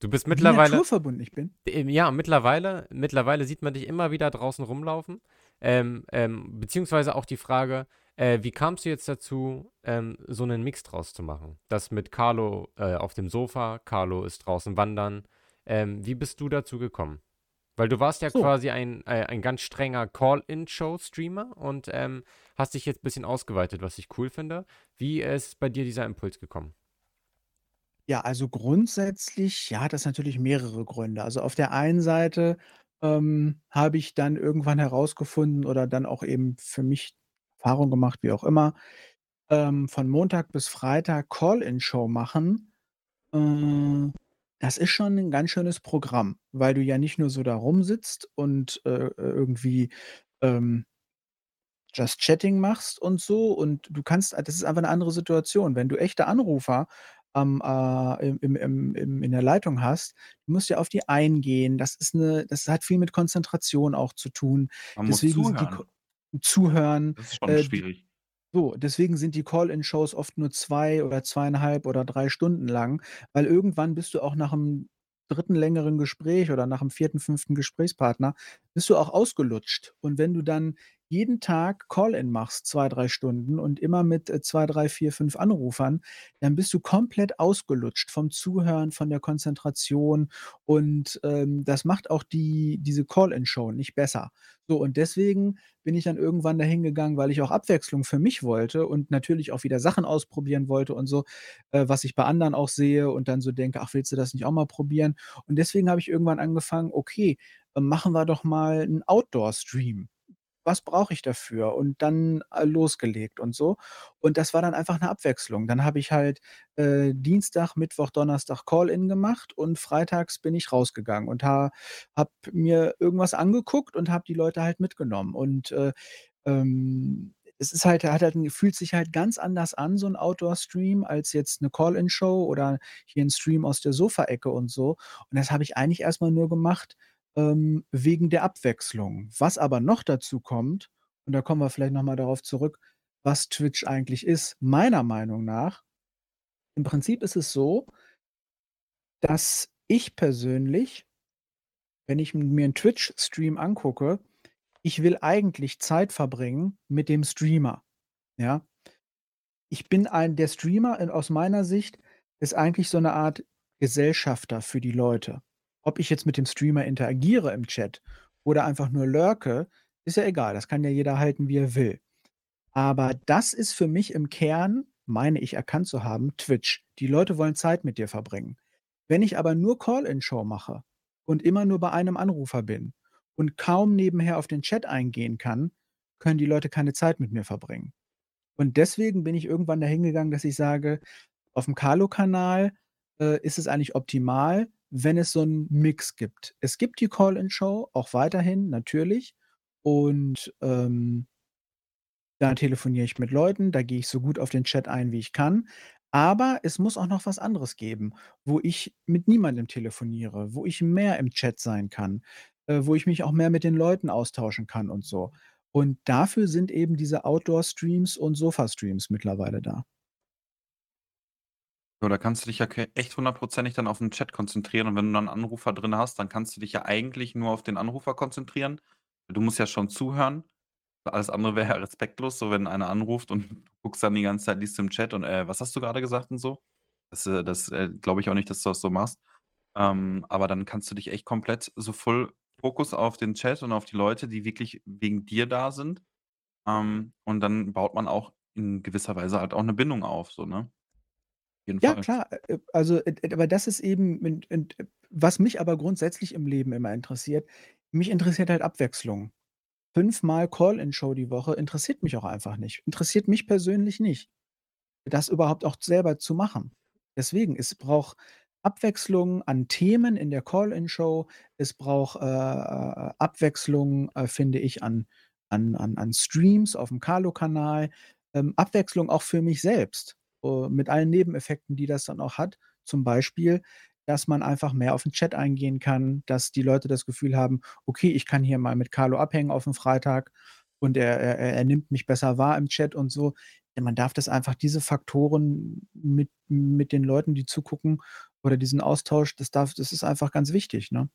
Du bist Wie mittlerweile naturverbunden ich bin? ja, mittlerweile mittlerweile sieht man dich immer wieder draußen rumlaufen. Ähm, ähm, beziehungsweise auch die Frage, äh, wie kamst du jetzt dazu, ähm, so 'nen Mix draus zu machen? Das mit Carlo, äh, auf dem Sofa, Carlo ist draußen wandern. Ähm, wie bist du dazu gekommen? Weil du warst ja So. quasi ein äh, ein ganz strenger Call-in-Show-Streamer und, ähm, hast dich jetzt bisschen ausgeweitet, was ich cool finde. Wie ist bei dir dieser Impuls gekommen? Ja, also grundsätzlich, ja, hat das natürlich mehrere Gründe. Also, auf der einen Seite, ähm, habe ich dann irgendwann herausgefunden oder dann auch eben für mich Erfahrung gemacht, wie auch immer, ähm, von Montag bis Freitag Call-in-Show machen, äh, das ist schon 'n ganz schönes Programm, weil du ja nicht nur so da rumsitzt und, äh, irgendwie, ähm Just Chatting machst und so und du kannst das ist einfach 'ne andere Situation. Wenn du echte Anrufer am, äh im im im in der Leitung hast, du musst ja auf die eingehen. Das ist 'ne das hat viel mit Konzentration auch zu tun. Man muss Deswegen sind die zuhören. Ko zuhören, Das ist schon äh, die schwierig. so, deswegen sind die Call-in-Shows oft nur 2 oder 2,5 oder 3 Stunden lang, weil irgendwann bist du auch nach 'm 3. längeren Gespräch oder nach 'm 4., 5. Gesprächspartner bist du auch ausgelutscht. Und wenn du dann jeden Tag Call-in machst, 2, 3 Stunden und immer mit, äh, 2, 3, 4, 5 Anrufern, dann bist du komplett ausgelutscht vom Zuhören, von der Konzentration und, ähm, das macht auch die diese Call-in-Show nicht besser. So, und deswegen bin ich dann irgendwann dahin gegangen, weil ich auch Abwechslung für mich wollte und natürlich auch wieder Sachen ausprobieren wollte und so, äh, was ich bei anderen auch sehe und dann so denke: „Ach, willst du das nicht auch mal probieren?“ Und deswegen habe ich irgendwann angefangen: „Okay, äh, machen wir doch mal 'n Outdoor-Stream.“ Was brauche ich dafür? Und dann, äh, losgelegt und so. Und das war dann einfach 'ne Abwechslung. Dann habe ich halt, äh, Dienstag, Mittwoch, Donnerstag Call-in gemacht und freitags bin ich rausgegangen und ha habe mir irgendwas angeguckt und habe die Leute halt mitgenommen. Und, äh, ähm, es ist halt hat halt fühlt sich halt ganz anders an, so 'n Outdoor-Stream, als jetzt 'ne Call-in-Show oder hier 'n Stream aus der Sofaecke und so. Und das habe ich eigentlich erst mal nur gemacht, ähm, wegen der Abwechslung. Was aber noch dazu kommt, und da kommen wir vielleicht noch mal darauf zurück, was Twitch eigentlich ist, meiner Meinung nach im Prinzip ist es so dass ich persönlich wenn ich mir 'n Twitch-Stream angucke, ich will eigentlich Zeit verbringen mit dem Streamer, ja? Ich bin ein der Streamer aus meiner Sicht ist eigentlich so 'ne Art Gesellschafter für die Leute. Ob ich jetzt mit dem Streamer interagiere im Chat oder einfach nur lurke, ist ja egal. Das kann ja jeder halten, wie er will. Aber das ist für mich im Kern, meine ich erkannt zu haben, Twitch. Die Leute wollen Zeit mit dir verbringen. Wenn ich aber nur Call-in-Show mache und immer nur bei einem Anrufer bin und kaum nebenher auf den Chat eingehen kann, können die Leute keine Zeit mit mir verbringen. Und deswegen bin ich irgendwann dahin gegangen, dass ich sage, auf'm Carlo-Kanal, äh, ist es eigentlich optimal, wenn es so 'n Mix gibt. Es gibt die Call-in-Show auch weiterhin, natürlich. Und, ähm da telefoniere ich mit Leuten, da gehe ich so gut auf den Chat ein, wie ich kann. Aber es muss auch noch was anderes geben, wo ich mit niemandem telefoniere, wo ich mehr im Chat sein kann, äh, wo ich mich auch mehr mit den Leuten austauschen kann und so. Und dafür sind eben diese Outdoor-Streams und Sofa-Streams mittlerweile da. Ja, da kannst du dich ja echt hundertprozentig dann auf 'n Chat konzentrieren und wenn du dann 'n Anrufer drin hast, dann kannst du dich ja eigentlich nur auf den Anrufer konzentrieren. Du musst ja schon zuhören. Alles andere wäre ja respektlos, so wenn einer anruft und du guckst dann die ganze Zeit liest im Chat und: „Äh, was hast du grade gesagt?“ und so. Das, äh das, äh, glaube ich auch nicht, dass du das so machst. Ähm, aber dann kannst du dich echt komplett so voll Fokus auf den Chat und auf die Leute, die wirklich wegen dir da sind. Ähm, und dann baut man auch in gewisser Weise halt auch 'ne Bindung auf so, ne? Ja Fall. klar, äh, äh, also, äh, aber das ist eben was mich aber grundsätzlich im Leben immer interessiert, mich interessiert halt Abwechslung. Fünfmal Call-in-Show die Woche interessiert mich auch einfach nicht. Interessiert mich persönlich nicht, das überhaupt auch selber zu machen. Deswegen, es braucht Abwechslung an Themen in der Call-in-Show. Es braucht, äh, Abwechslung, äh, finde ich, an an an an Streams auf'm Carlo-Kanal. Ähm, Abwechslung auch für mich selbst, mit allen Nebeneffekten, die das dann auch hat. Zum Beispiel, dass man einfach mehr auf 'n Chat eingehen kann, dass die Leute das Gefühl haben: „Okay, ich kann hier mal mit Carlo abhängen auf'm Freitag und er er er nimmt mich besser wahr im Chat“ und so. Man darf das einfach diese Faktoren mit mit den Leuten, die zugucken oder diesen Austausch, das darf das ist einfach ganz wichtig, ne?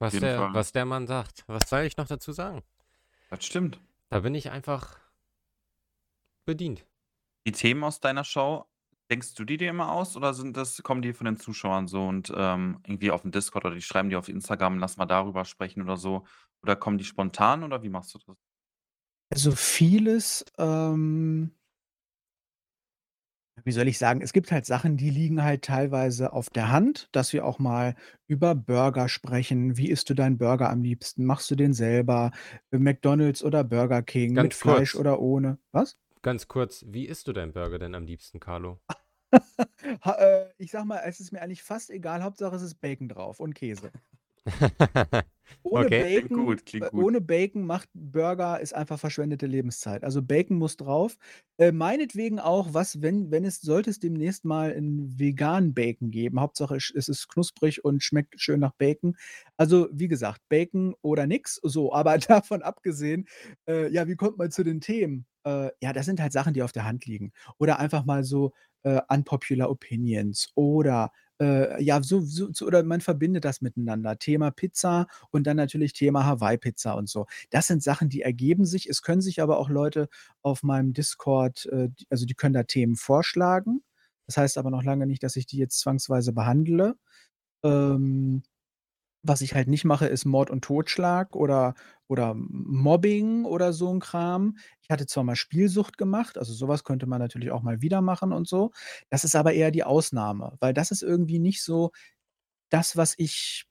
Auf Was der Fall. was der Mann sagt. Was soll ich noch dazu sagen? Das stimmt. Da bin ich einfach bedient. Die Themen aus deiner Show, denkst du die dir immer aus oder sind das kommen die von den Zuschauern so und, ähm, irgendwie auf'm Discord oder die schreiben dir auf Instagram: „Lass mal darüber sprechen“ oder so? Oder kommen die spontan oder wie machst du das? Also, vieles, ähm wie soll ich sagen? Es gibt halt Sachen, die liegen halt teilweise auf der Hand, dass wir auch mal über Burger sprechen. Wie isst du deinen Burger am liebsten? Machst du den selber? Äh, McDonald's oder Burger King, mit Ganz Fleisch kurz oder ohne? Was? Ganz kurz, wie isst du deinen Burger denn am liebsten, Carlo? Ha äh, ich sage mal, es ist mir eigentlich fast egal, Hauptsache es ist Bacon drauf und Käse. Ohne Okay. Klingt Bacon gut, klingt äh, gut. ohne Bacon macht Burger ist einfach verschwendete Lebenszeit. Also, Bacon muss drauf. Äh, meinetwegen auch was, wenn wenn es sollte es demnächst mal 'n veganen Bacon geben. Hauptsache sch es ist knusprig und schmeckt schön nach Bacon. Also, wie gesagt, Bacon oder nix, so. Aber davon abgesehen, äh, ja, wie kommt man zu den Themen? Äh, ja, das sind halt Sachen, die auf der Hand liegen. Oder einfach mal so, äh, unpopular opinions oder Äh, ja, so so so oder man verbindet das miteinander. Thema Pizza und dann natürlich Thema Hawaii-Pizza und so. Das sind Sachen, die ergeben sich. Es können sich aber auch Leute auf meinem Discord, äh, also, die können da Themen vorschlagen. Das heißt aber noch lange nicht, dass ich die jetzt zwangsweise behandle. Ähm, was ich halt nicht mache, ist Mord und Totschlag oder oder Mobbing oder so 'n Kram. Ich hatte zwar mal Spielsucht gemacht, also, so was könnte man natürlich auch mal wieder machen und so. Das ist aber eher die Ausnahme, weil das ist irgendwie nicht so das, was ich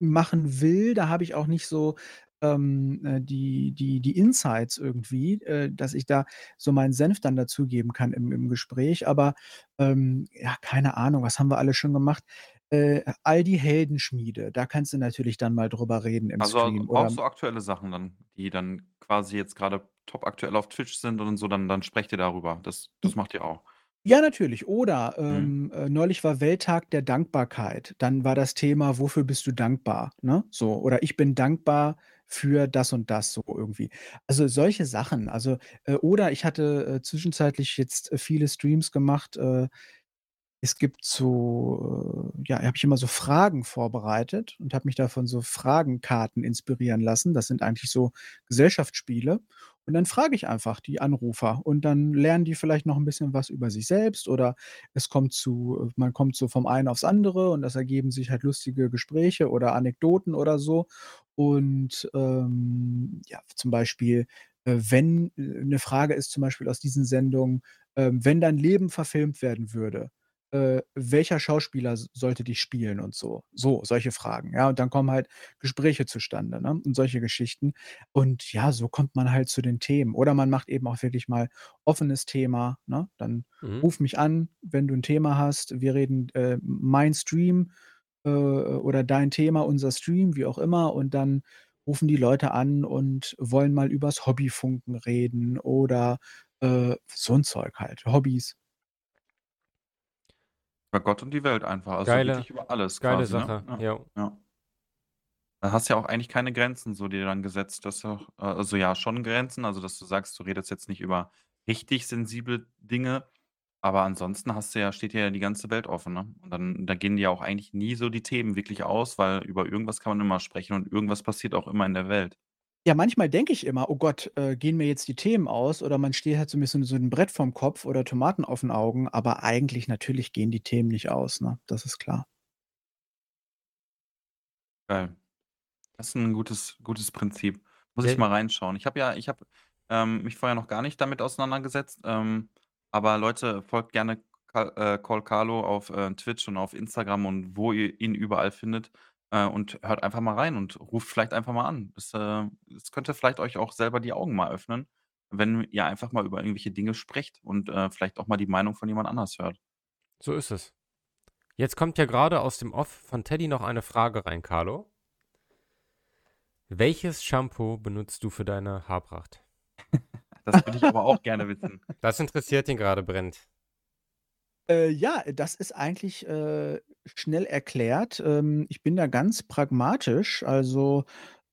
machen will. Da habe ich auch nicht so, ähm, äh, die die die Insights irgendwie, äh, dass ich da so meinen Senf dann dazugeben kann im im Gespräch. Aber, ähm, ja, keine Ahnung, was haben wir alles schon gemacht? Äh, Aldi Heldenschmiede, da kannst du natürlich dann mal drüber reden im Also, Stream auch oder so aktuelle Sachen dann, die dann quasi jetzt grade topaktuell auf Twitch sind und so, dann dann sprecht ihr darüber. Das das macht ihr auch? Ja, natürlich. Oder, Mhm. ähm, äh, neulich war Welttag der Dankbarkeit. Dann war das Thema: „Wofür bist du dankbar?“, ne? So. Oder: „Ich bin dankbar für das und das“, so irgendwie. Also, solche Sachen. Also, äh oder ich hatte, äh, zwischenzeitlich jetzt, äh, viele Streams gemacht, äh es gibt so äh, ja, habe ich immer so Fragen vorbereitet und habe mich da von so Fragenkarten inspirieren lassen. Das sind eigentlich so Gesellschaftsspiele. Und dann frage ich einfach die Anrufer und dann lernen die vielleicht noch 'n bisschen was über sich selbst oder es kommt zu man kommt so vom einen aufs andere und es ergeben sich halt lustige Gespräche oder Anekdoten oder so. Und, ähm, ja, zum Beispiel, äh, wenn äh, 'ne Frage ist zum Beispiel aus diesen Sendungen, ähm: „Wenn dein Leben verfilmt werden würde, äh, welcher Schauspieler sollte dich spielen?“ und so. So, solche Fragen, ja? Und dann kommen halt Gespräche zustande, ne, und solche Geschichten. Und ja, so kommt man halt zu den Themen. Oder man macht eben auch wirklich mal offenes Thema, ne? Dann Mhm. ruf mich an, wenn du 'n Thema hast. Wir reden, äh, mein Stream, äh, oder dein Thema, unser Stream, wie auch immer. Und dann rufen die Leute an und wollen mal übers Hobbyfunken reden oder, äh, so 'n Zeug halt, Hobbys. Über Gott und die Welt einfach, also Geile wirklich über alles geile quasi, ne? Sache, Ja, jo. ja. Da hast du ja auch eigentlich keine Grenzen so dir dann gesetzt, dass du auch äh, also ja, schon Grenzen, also dass du sagst, du redest jetzt nicht über richtig sensible Dinge, aber ansonsten hast du ja steht dir ja die ganze Welt offen, ne? Und dann da gehen dir ja auch eigentlich nie so die Themen wirklich aus, weil über irgendwas kann man immer sprechen und irgendwas passiert auch immer in der Welt. Ja, manchmal denke ich immer: „Oh Gott, äh, gehen mir jetzt die Themen aus?“ Oder man steht halt so 'n bisschen so 'n Brett vorm Kopf oder Tomaten auf 'n Augen, aber eigentlich natürlich gehen die Themen nicht aus, ne? Das ist klar. Geil. Das ist 'n gutes gutes Prinzip. Muss ich mal reinschauen. Ich habe ja ich habe, ähm, mich vorher noch gar nicht damit auseinandergesetzt, ähm, aber Leute, folgt gerne Ka äh, Call Carlo auf, äh, Twitch und auf Instagram und wo ihr ihn überall findet, äh, und hört einfach mal rein und ruft vielleicht einfach mal an. Das, äh das könnte vielleicht euch auch selber die Augen mal öffnen, wenn ihr einfach mal über irgendwelche Dinge sprecht und, äh, vielleicht auch mal die Meinung von jemand anders hört. So ist es. Jetzt kommt ja grade aus dem Off von Teddy noch eine Frage rein, Carlo. Welches Shampoo benutzt du für deine Haarpracht? Das würde ich aber auch gerne wissen. Das interessiert ihn grade brennend. Äh, ja, das ist eigentlich, äh, schnell erklärt. Ähm, ich bin da ganz pragmatisch. Also,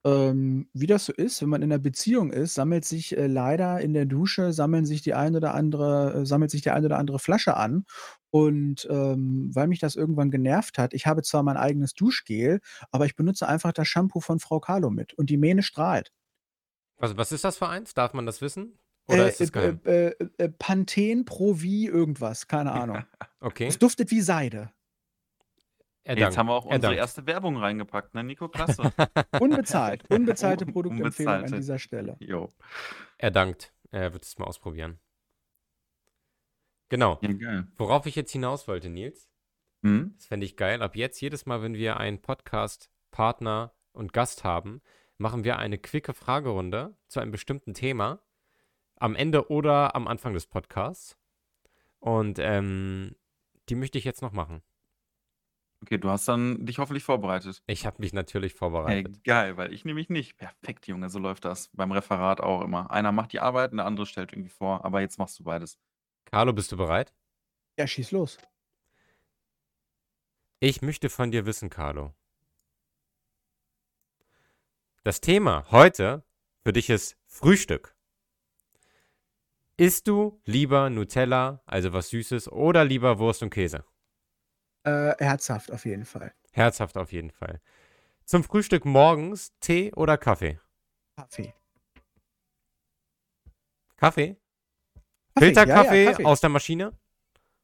ähm, wie das so ist, wenn man in 'ner Beziehung ist, sammelt sich, äh, leider in der Dusche sammeln sich die ein oder andere äh, sammelt sich die ein oder andere Flasche an. Und, ähm, weil mich das irgendwann genervt hat ich habe zwar mein eigenes Duschgel, aber ich benutze einfach das Shampoo von Frau Carlo mit und die Mähne strahlt. Also, was ist das für eins? Darf man das wissen oder Äh, ist äh, es geheim? äh, äh, äh, Pantene Pro-V irgendwas, keine Ahnung. Es Okay. duftet wie Seide. Er Jetzt haben wir auch Er unsere erste Werbung reingepackt, ne, Nico? Klasse. Unbezahlt. Unbezahlte Un Produktempfehlung an unbezahlte. dieser Stelle. Jo. Er dankt. Er wird es mal ausprobieren. Genau. Ja. Worauf ich jetzt hinaus wollte, Nils Mhm. das fände ich geil. Ab jetzt jedes Mal, wenn wir einen Podcast-Partner und Gast haben, machen wir eine quicke Fragerunde zu einem bestimmten Thema am Ende oder am Anfang des Podcasts. Und, ähm, die möchte ich jetzt noch machen. Okay, du hast dann dich hoffentlich vorbereitet. Ich habe mich natürlich Hey, vorbereitet. geil, weil ich nämlich nicht. Perfekt, Junge, so läuft das beim Referat auch immer. Einer macht die Arbeit und der andere stellt irgendwie vor, aber jetzt machst du beides. Carlo, bist du bereit? Ja, schieß los. Ich möchte von dir wissen, Carlo das Thema heute für dich ist Frühstück. Isst du lieber Nutella, also was Süßes, oder lieber Wurst und Käse? Äh, herzhaft auf jeden Fall. Herzhaft auf jeden Fall. Zum Frühstück morgens Tee oder Kaffee? Kaffee. Kaffee? Kaffee, ja, Filterkaffee ja, Kaffee. aus der Maschine?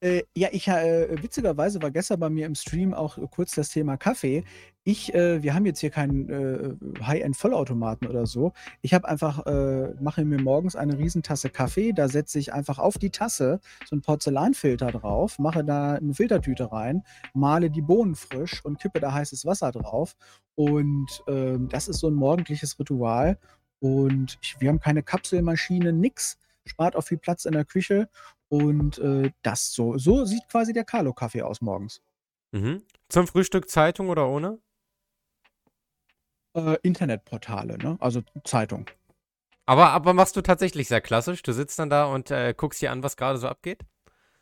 Äh, ja, ich äh, witzigerweise war gestern bei mir im Stream auch äh, kurz das Thema Kaffee. Ich, äh, wir haben jetzt hier keinen äh, High-End-Vollautomaten oder so. Ich habe einfach, äh, mache mir morgens eine Riesentasse Kaffee, da setze ich einfach auf die Tasse so einen Porzellanfilter drauf, mache da eine Filtertüte rein, male die Bohnen frisch und kippe da heißes Wasser drauf. Und ähm, das ist so ein morgendliches Ritual. Und ich, wir haben keine Kapselmaschine, nix. Spart auch viel Platz in der Küche. Und äh, das so. So sieht quasi der Carlo-Kaffee aus morgens. Mhm. Zum Frühstück Zeitung oder ohne? Äh, Internetportale, ne? Also Zeitung. Aber, aber machst du tatsächlich sehr klassisch? Du sitzt dann da und äh, guckst dir an, was gerade so abgeht?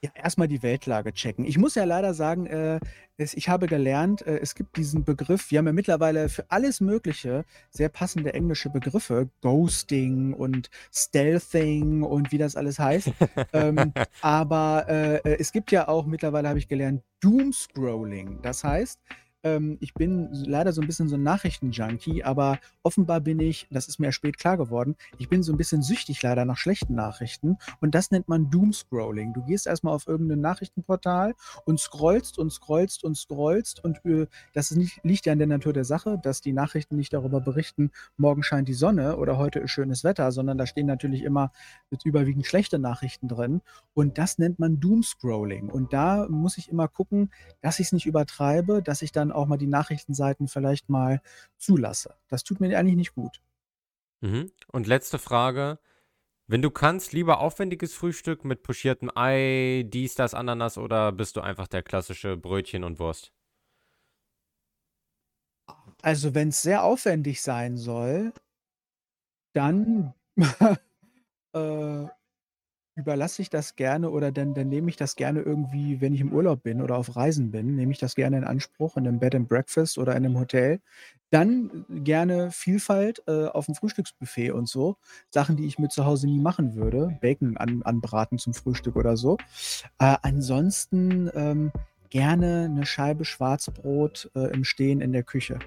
Ja, erstmal die Weltlage checken. Ich muss ja leider sagen, äh, es, ich habe gelernt, äh, es gibt diesen Begriff, wir haben ja mittlerweile für alles Mögliche sehr passende englische Begriffe, Ghosting und Stealthing und wie das alles heißt. ähm, aber äh, äh, es gibt ja auch mittlerweile, habe ich gelernt, Doomscrolling. Das heißt, ähm, ich bin leider so ein bisschen so ein Nachrichtenjunkie, aber offenbar bin ich, das ist mir spät klar geworden, ich bin so ein bisschen süchtig leider nach schlechten Nachrichten und das nennt man Doomscrolling. Du gehst erstmal auf irgendein Nachrichtenportal und scrollst und scrollst und scrollst und äh, das nicht, liegt ja in der Natur der Sache, dass die Nachrichten nicht darüber berichten, morgen scheint die Sonne oder heute ist schönes Wetter, sondern da stehen natürlich immer überwiegend schlechte Nachrichten drin und das nennt man Doomscrolling und da muss ich immer gucken, dass ich es nicht übertreibe, dass ich dann auch mal die Nachrichtenseiten vielleicht mal zulasse. Das tut mir eigentlich nicht gut. Mhm. Und letzte Frage. Wenn du kannst, lieber aufwendiges Frühstück mit pochiertem Ei, dies, das, Ananas oder bist du einfach der klassische Brötchen und Wurst? Also, wenn es sehr aufwendig sein soll, dann äh, überlasse ich das gerne oder dann dann nehme ich das gerne irgendwie, wenn ich im Urlaub bin oder auf Reisen bin, nehme ich das gerne in Anspruch in einem Bed and Breakfast oder in einem Hotel. Dann gerne Vielfalt, äh, auf dem Frühstücksbuffet und so. Sachen, die ich mir zu Hause nie machen würde. Bacon an anbraten zum Frühstück oder so. Äh, ansonsten, ähm, gerne eine Scheibe Schwarzbrot, äh, im Stehen in der Küche.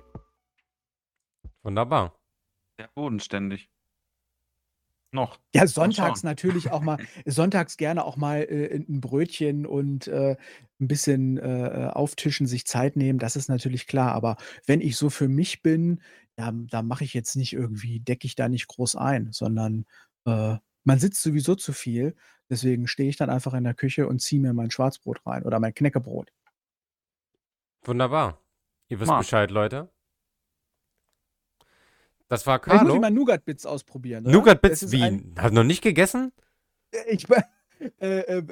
Wunderbar. Sehr bodenständig. Noch. Ja, sonntags natürlich auch mal sonntags gerne auch mal, äh, 'n Brötchen und, äh, 'n bisschen, äh, äh, auftischen, sich Zeit nehmen, das ist natürlich klar. Aber wenn ich so für mich bin, da da mache ich jetzt nicht irgendwie decke ich da nicht groß ein, sondern, äh, man sitzt sowieso zu viel. Deswegen stehe ich dann einfach in der Küche und ziehe mir mein Schwarzbrot rein oder mein Knäckebrot. Wunderbar. Ihr wisst Mal. Bescheid, Leute. Das war Vielleicht muss ich Carlo. mal Nougat-Bits ausprobieren, oder? Nougat Das Bits ist wie? ein Hast du noch nicht gegessen? Äh, ich äh, äh,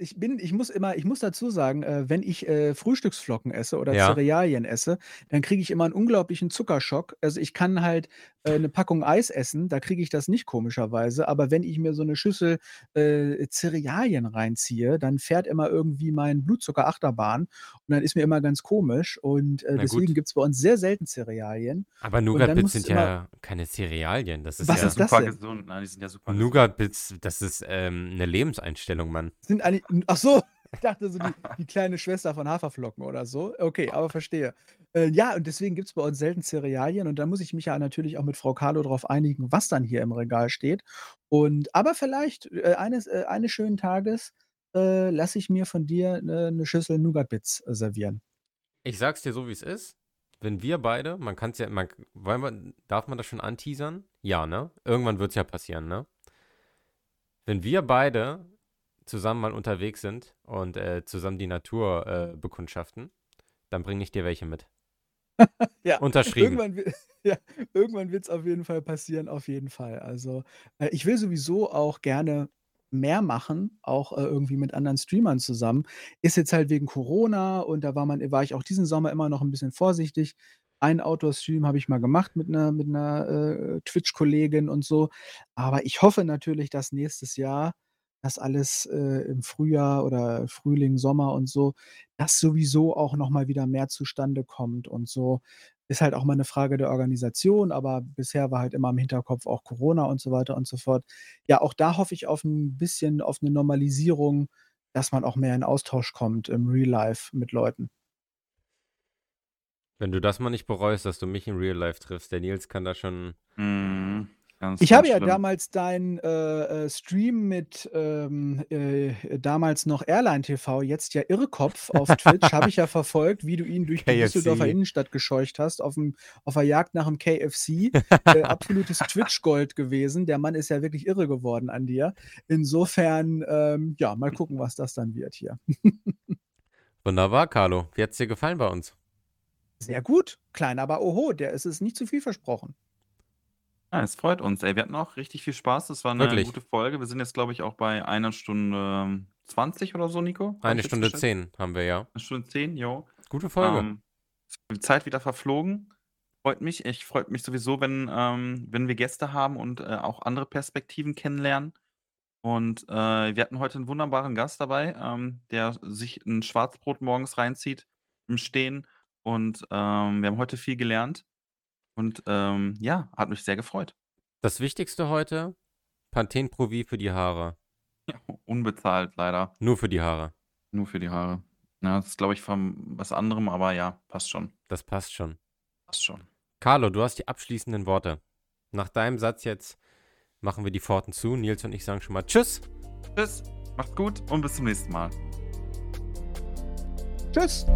ich bin ich muss immer ich muss dazu sagen, äh, wenn ich, äh, Frühstücksflocken esse oder Ja. Cerealien esse, dann kriege ich immer 'n unglaublichen Zuckerschock. Also, ich kann halt, äh, 'ne Packung Eis essen, da kriege ich das nicht komischerweise, aber wenn ich mir so 'ne Schüssel, äh, Cerealien reinziehe, dann fährt immer irgendwie mein Blutzucker Achterbahn und dann ist mir immer ganz komisch und, äh, deswegen gut. gibt's bei uns sehr selten Cerealien. Aber Und Nougat dann Bits muss sind ja keine Cerealien. Das ist Was ja ist das super denn? gesund. Nein, die sind ja super gesund. Nougat Bits, das ist, ähm, 'ne Lebenseinstellung, Mann. Sind eigentlich ach so, ich dachte so die die kleine Schwester von Haferflocken oder so. Okay, aber verstehe. Äh, ja, und deswegen gibt's bei uns selten Cerealien und da muss ich mich ja natürlich auch mit Frau Carlo drauf einigen, was dann hier im Regal steht. Und aber vielleicht, äh, eines äh, eines schönen Tages, äh, lasse ich mir von dir 'ne 'ne Schüssel Nougat-Bits, äh, servieren. Ich sage es dir so, wie's ist. Wenn wir beide man kann's ja man wir darf man das schon anteasern? Ja, ne? Irgendwann wird's ja passieren, ne? Wenn wir beide zusammen mal unterwegs sind und, äh, zusammen die Natur, äh, bekundschaften, dann bringe ich dir welche mit. Ja, Unterschrieben. irgendwann ja, irgendwann wird's auf jeden Fall passieren, auf jeden Fall. Also, äh, ich will sowieso auch gerne mehr machen, auch, äh, irgendwie mit anderen Streamern zusammen. Ist jetzt halt wegen Corona und da war man war ich auch diesen Sommer immer noch 'n bisschen vorsichtig. Einen Outdoor-Stream habe ich mal gemacht mit 'ner mit 'ner, äh, Twitch-Kollegin und so. Aber ich hoffe natürlich, dass nächstes Jahr das alles, äh, im Frühjahr oder Frühling, Sommer und so, dass sowieso auch noch mal wieder mehr zustande kommt und so. Ist halt auch mal 'ne Frage der Organisation, aber bisher war halt immer im Hinterkopf auch Corona und so weiter und so fort. Ja, auch da hoffe ich auf 'n bisschen auf 'ne Normalisierung, dass man auch mehr in Austausch kommt im Real Life mit Leuten. Wenn du das mal nicht bereust, dass du mich im Real Life triffst, der Nils kann da schon. Mhm. Ganz, Ich ganz habe ja damals deinen äh, äh, Stream mit ähm, äh, damals noch Airline TV, jetzt ja Irrkopf auf Twitch, habe ich ja verfolgt, wie du ihn durch die. Düsseldorfer Innenstadt gescheucht hast, auf, dem, auf der Jagd nach dem KFC. äh, absolutes Twitch-Gold gewesen. Der Mann ist ja wirklich irre geworden an dir. Insofern, ähm, ja, mal gucken, was das dann wird hier. Wunderbar, Carlo. Wie hat's dir gefallen bei uns? Sehr gut. Klein, aber oho, der ist es nicht zu viel versprochen. Ja, es freut uns. Ey, wir hatten auch richtig viel Spaß. Das war eine Wirklich. gute Folge. Wir sind jetzt, glaube ich, auch bei einer Stunde 20 oder so, Nico. Hab Eine jetzt Stunde geschätzt? zehn haben wir ja. Eine Stunde 10, jo. Gute Folge. Ähm, die Zeit wieder verflogen. Freut mich. Ich freut mich sowieso, wenn, ähm, wenn wir Gäste haben und äh, auch andere Perspektiven kennenlernen. Und äh, wir hatten heute einen wunderbaren Gast dabei, ähm, der sich ein Schwarzbrot morgens reinzieht im Stehen. Und ähm, wir haben heute viel gelernt. Und ähm, ja, hat mich sehr gefreut. Das Wichtigste heute: Panthen Pro V für die Haare. Ja, unbezahlt leider. Nur für die Haare. Nur für die Haare. Ja, das ist, glaube ich, von was anderem, aber ja, passt schon. Das passt schon. Passt schon. Carlo, du hast die abschließenden Worte. Nach deinem Satz jetzt machen wir die Pforten zu. Nils und ich sagen schon mal Tschüss. Tschüss, macht's gut und bis zum nächsten Mal. Tschüss.